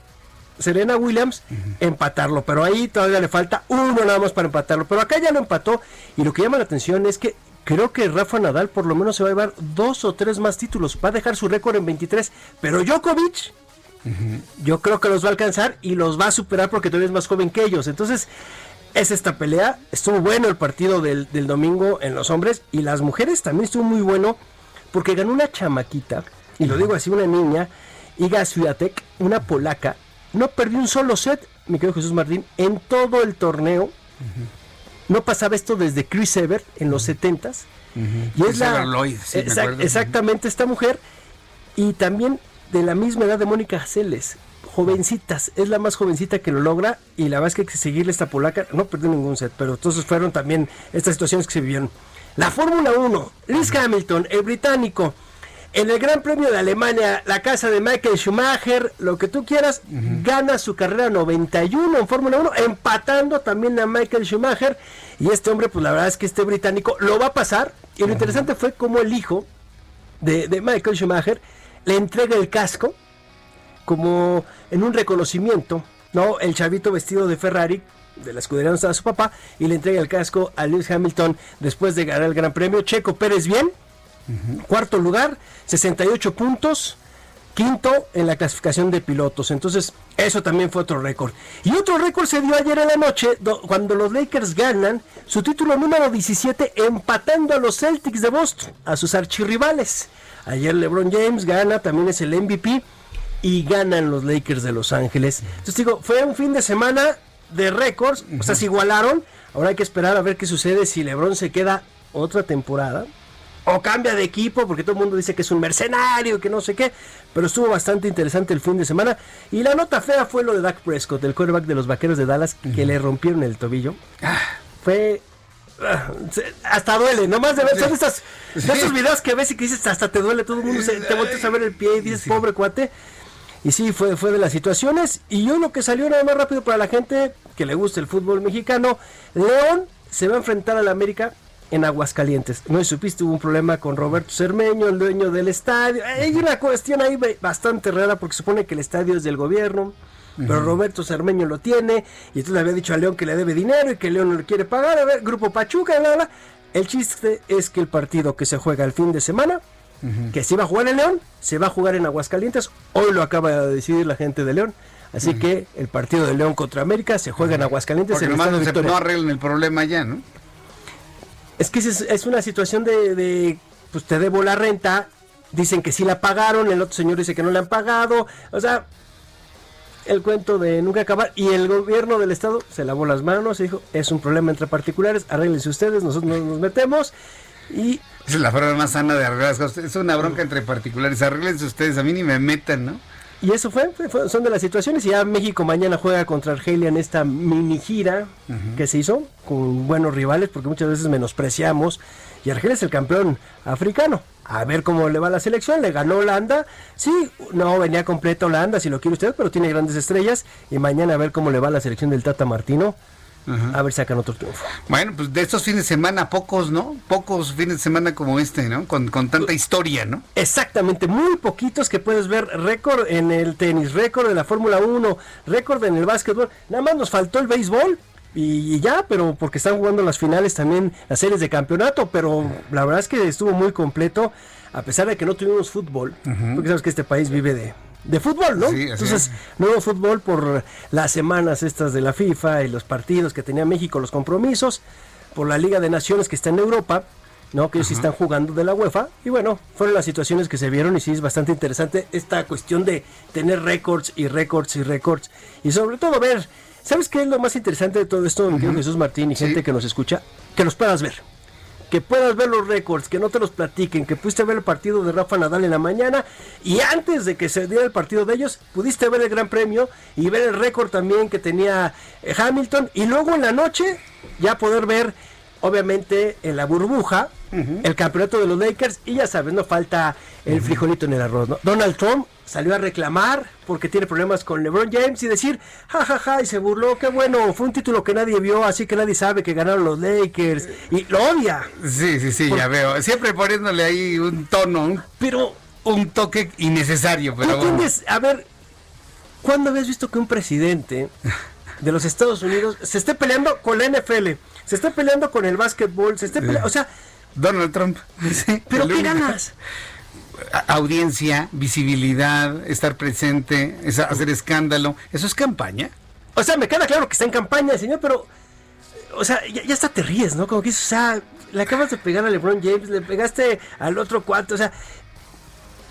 Serena Williams empatarlo, pero ahí todavía le falta uno nada más para empatarlo, pero acá ya lo empató y lo que llama la atención es que creo que Rafa Nadal por lo menos se va a llevar dos o tres más títulos, va a dejar su récord en 23, pero Djokovic yo creo que los va a alcanzar y los va a superar porque todavía es más joven que ellos, entonces es esta pelea, estuvo bueno el partido del, del domingo en los hombres y las mujeres también estuvo muy bueno porque ganó una chamaquita, y lo digo así, una niña, Iga Swiatek, una polaca, no perdió un solo set, mi querido Jesús Martín, en todo el torneo. No pasaba esto desde Chris Evert en los 70s. Y es la, Lloyd, sí, Exact- exactamente esta mujer. Y también de la misma edad de Mónica Celes. Jovencitas, es la más jovencita que lo logra. Y la verdad es que hay que seguirle esta polaca. No perdió ningún set, pero entonces fueron también estas situaciones que se vivieron. La Fórmula 1, Lewis Hamilton, el británico, en el Gran Premio de Alemania, la casa de Michael Schumacher, lo que tú quieras, gana su carrera 91 en Fórmula 1, empatando también a Michael Schumacher. Y este hombre, pues la verdad es que este británico lo va a pasar. Y lo interesante fue cómo el hijo de, de Michael Schumacher le entrega el casco como en un reconocimiento, ¿no? El chavito vestido de Ferrari, de la escudería donde estaba su papá, y le entrega el casco a Lewis Hamilton después de ganar el Gran Premio. Checo Pérez bien, cuarto lugar, 68 puntos, quinto en la clasificación de pilotos. Entonces, eso también fue otro récord. Y otro récord se dio ayer en la noche, do- cuando los Lakers ganan su título número 17, empatando a los Celtics de Boston, a sus archirrivales. Ayer LeBron James gana, también es el MVP, y ganan los Lakers de Los Ángeles. Entonces digo, fue un fin de semana de récords, o sea, se igualaron. Ahora hay que esperar a ver qué sucede si LeBron se queda otra temporada o cambia de equipo, porque todo el mundo dice que es un mercenario, que no sé qué, pero estuvo bastante interesante el fin de semana. Y la nota fea fue lo de Dak Prescott, el quarterback de los Vaqueros de Dallas, que le rompieron el tobillo. Fue... ah, Hasta duele, nomás de ver, son estas, esos videos que ves y que dices hasta te duele, todo el mundo se- te volteas a ver el pie y dices, pobre cuate. Y sí, fue, fue de las situaciones. Y yo lo que salió nada más rápido para la gente que le gusta el fútbol mexicano, León se va a enfrentar al América en Aguascalientes. No si supiste, hubo un problema con Roberto Cermeño, el dueño del estadio. Hay una cuestión ahí ba- bastante rara porque supone que el estadio es del gobierno. Pero. Roberto Cermeño lo tiene y entonces le había dicho a León que le debe dinero y que León no le quiere pagar. A ver, Grupo Pachuca, bla, bla. El chiste es que el partido que se juega el fin de semana que se iba a jugar en León, se va a jugar en Aguascalientes. Hoy lo acaba de decidir la gente de León. Así que el partido de León contra América se juega en Aguascalientes. Porque en el nomás no, se, Victoria. no arreglan el problema ya, ¿no? Es que es, una situación de, de, pues te debo la renta, dicen que sí la pagaron, el otro señor dice que no le han pagado, o sea, el cuento de nunca acabar y el gobierno del estado se lavó las manos y dijo, es un problema entre particulares, arréglense ustedes, nosotros no nos metemos y... Es la forma más sana de arreglar las cosas. Es una bronca entre particulares, arréglense ustedes, a mí ni me metan, ¿no? Y eso fue, fue- son de las situaciones. Y ya México mañana juega contra Argelia en esta mini gira que se hizo con buenos rivales, porque muchas veces menospreciamos. Y Argelia es el campeón africano. A ver cómo le va la selección. Le ganó Holanda. Sí, no venía completa Holanda, si lo quiere usted, pero tiene grandes estrellas. Y mañana a ver cómo le va la selección del Tata Martino. A ver si sacan otro triunfo. Bueno, pues de estos fines de semana, pocos, ¿no? Pocos fines de semana como este, ¿no? Con, con tanta historia, ¿no? Exactamente, muy poquitos que puedes ver récord en el tenis, récord en la Fórmula 1, récord en el básquetbol. Nada más nos faltó el béisbol y, ya, pero porque están jugando las finales también, las series de campeonato, pero la verdad es que estuvo muy completo, a pesar de que no tuvimos fútbol, porque sabes que este país vive de, de fútbol, ¿no? Sí, Entonces, no hubo fútbol por las semanas estas de la FIFA y los partidos que tenía México, los compromisos, por la Liga de Naciones que está en Europa, ¿no? Que ellos sí están jugando de la UEFA. Y bueno, fueron las situaciones que se vieron y sí es bastante interesante esta cuestión de tener récords y récords y récords. Y sobre todo ver, ¿sabes qué es lo más interesante de todo esto, mi Jesús Martín y gente que nos escucha? Que los puedas ver. Que puedas ver los récords, que no te los platiquen, que pudiste ver el partido de Rafa Nadal en la mañana y antes de que se diera el partido de ellos, pudiste ver el Gran Premio y ver el récord también que tenía eh, Hamilton y luego en la noche ya poder ver obviamente en la burbuja el campeonato de los Lakers y ya sabes, no falta el frijolito en el arroz. ¿no? Donald Trump salió a reclamar porque tiene problemas con LeBron James y decir, jajaja, ja, ja", y se burló, qué bueno, fue un título que nadie vio, así que nadie sabe que ganaron los Lakers y lo odia. Sí, sí, sí, Por- ya veo. Siempre poniéndole ahí un tono, un, pero un toque innecesario, pero ¿No bueno. entiendes? A ver, ¿cuándo habías visto que un presidente de los Estados Unidos se esté peleando con la NFL? Se esté peleando con el básquetbol, se esté peleando, o sea, Donald Trump. Sí, ¿pero qué ganas? Audiencia, visibilidad, estar presente, hacer escándalo. ¿Eso es campaña? O sea, me queda claro que está en campaña, señor, pero. O sea, ya, ya hasta te ríes, ¿no? Como que o sea, le acabas de pegar a LeBron James, le pegaste al otro cuarto, o sea.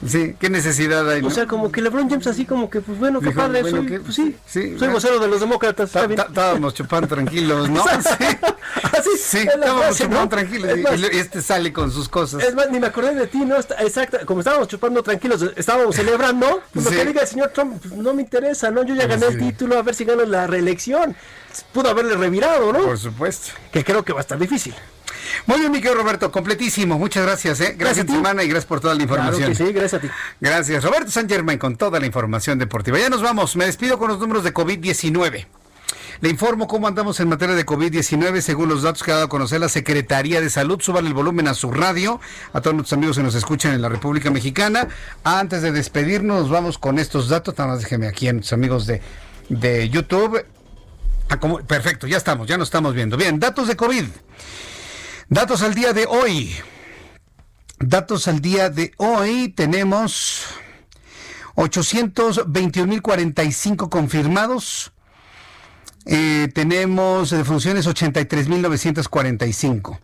Sí, qué necesidad hay, ¿no? O sea, como que LeBron James así como que, pues bueno, qué Dijo, padre, bueno, soy, ¿qué? pues sí, Sí, soy vocero de los demócratas, Estábamos chupando tranquilos, ¿no? Sí. Así, Sí, estábamos frase, chupando ¿no? tranquilos. Es y- más- y este sale con sus cosas. Es más, ni me acordé de ti, ¿no? Exacto, como estábamos chupando tranquilos, estábamos celebrando, pues Sí. lo que diga el señor Trump, pues, no me interesa, ¿no? Yo ya gané el título, a ver si gano la reelección. Pudo haberle revirado, ¿no? Por supuesto. Que creo que va a estar difícil. Muy bien, mi querido Roberto, completísimo. Muchas gracias, ¿eh? Gracias Gracias, a ti. semana y gracias por toda la información. Claro que sí, gracias a ti. Gracias. Roberto San Germain con toda la información deportiva. Ya nos vamos. Me despido con los números de COVID-19. Le informo cómo andamos en materia de COVID-19 según los datos que ha dado a conocer la Secretaría de Salud. Suban el volumen a su radio, a todos nuestros amigos que nos escuchan en la República Mexicana. Antes de despedirnos, vamos con estos datos. Nada más déjeme aquí a nuestros amigos de, de YouTube. Ah, como- perfecto, ya estamos, ya nos estamos viendo. Bien, datos de COVID. Datos al día de hoy. Datos al día de hoy tenemos 821.045 confirmados. Eh, tenemos defunciones 83.945.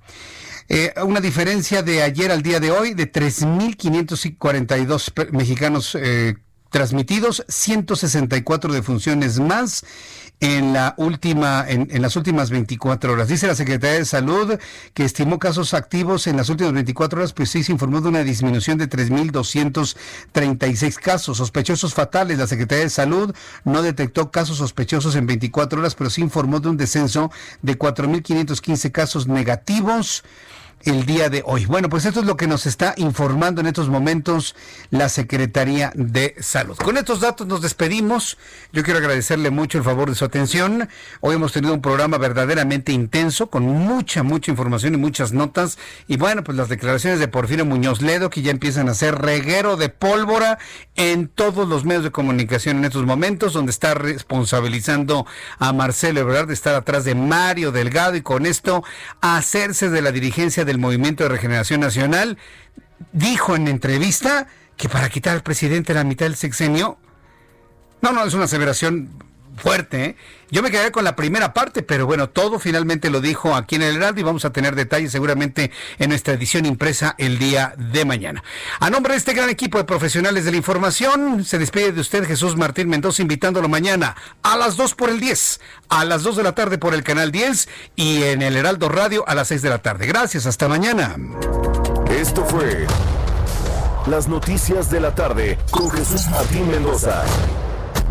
Eh, una diferencia de ayer al día de hoy de 3.542 pe- mexicanos eh, transmitidos, 164 defunciones más en la última en, las últimas 24 horas. Dice la Secretaría de Salud que estimó casos activos en las últimas 24 horas, pues sí se informó de una disminución de 3.236 casos. Sospechosos fatales, la Secretaría de Salud no detectó casos sospechosos en 24 horas, pero sí informó de un descenso de 4.515 casos negativos el día de hoy. Bueno, pues esto es lo que nos está informando en estos momentos la Secretaría de Salud. Con estos datos nos despedimos. Yo quiero agradecerle mucho el favor de su atención. Hoy hemos tenido un programa verdaderamente intenso, con mucha, mucha información y muchas notas. Y bueno, pues las declaraciones de Porfirio Muñoz Ledo, que ya empiezan a ser reguero de pólvora en todos los medios de comunicación en estos momentos, donde está responsabilizando a Marcelo Ebrard de estar atrás de Mario Delgado y con esto hacerse de la dirigencia del Movimiento de Regeneración Nacional. Dijo en entrevista que para quitar al presidente la mitad del sexenio, no, no, es una aseveración Fuerte, ¿eh? Yo me quedé con la primera parte, pero bueno, todo finalmente lo dijo aquí en el Heraldo y vamos a tener detalles seguramente en nuestra edición impresa el día de mañana. A nombre de este gran equipo de profesionales de la información, se despide de usted Jesús Martín Mendoza invitándolo mañana a las 2 por el 10, a las 2 de la tarde por el canal 10 y en el Heraldo Radio a las 6 de la tarde. Gracias, hasta mañana. Esto fue Las Noticias de la Tarde con Jesús Martín Mendoza.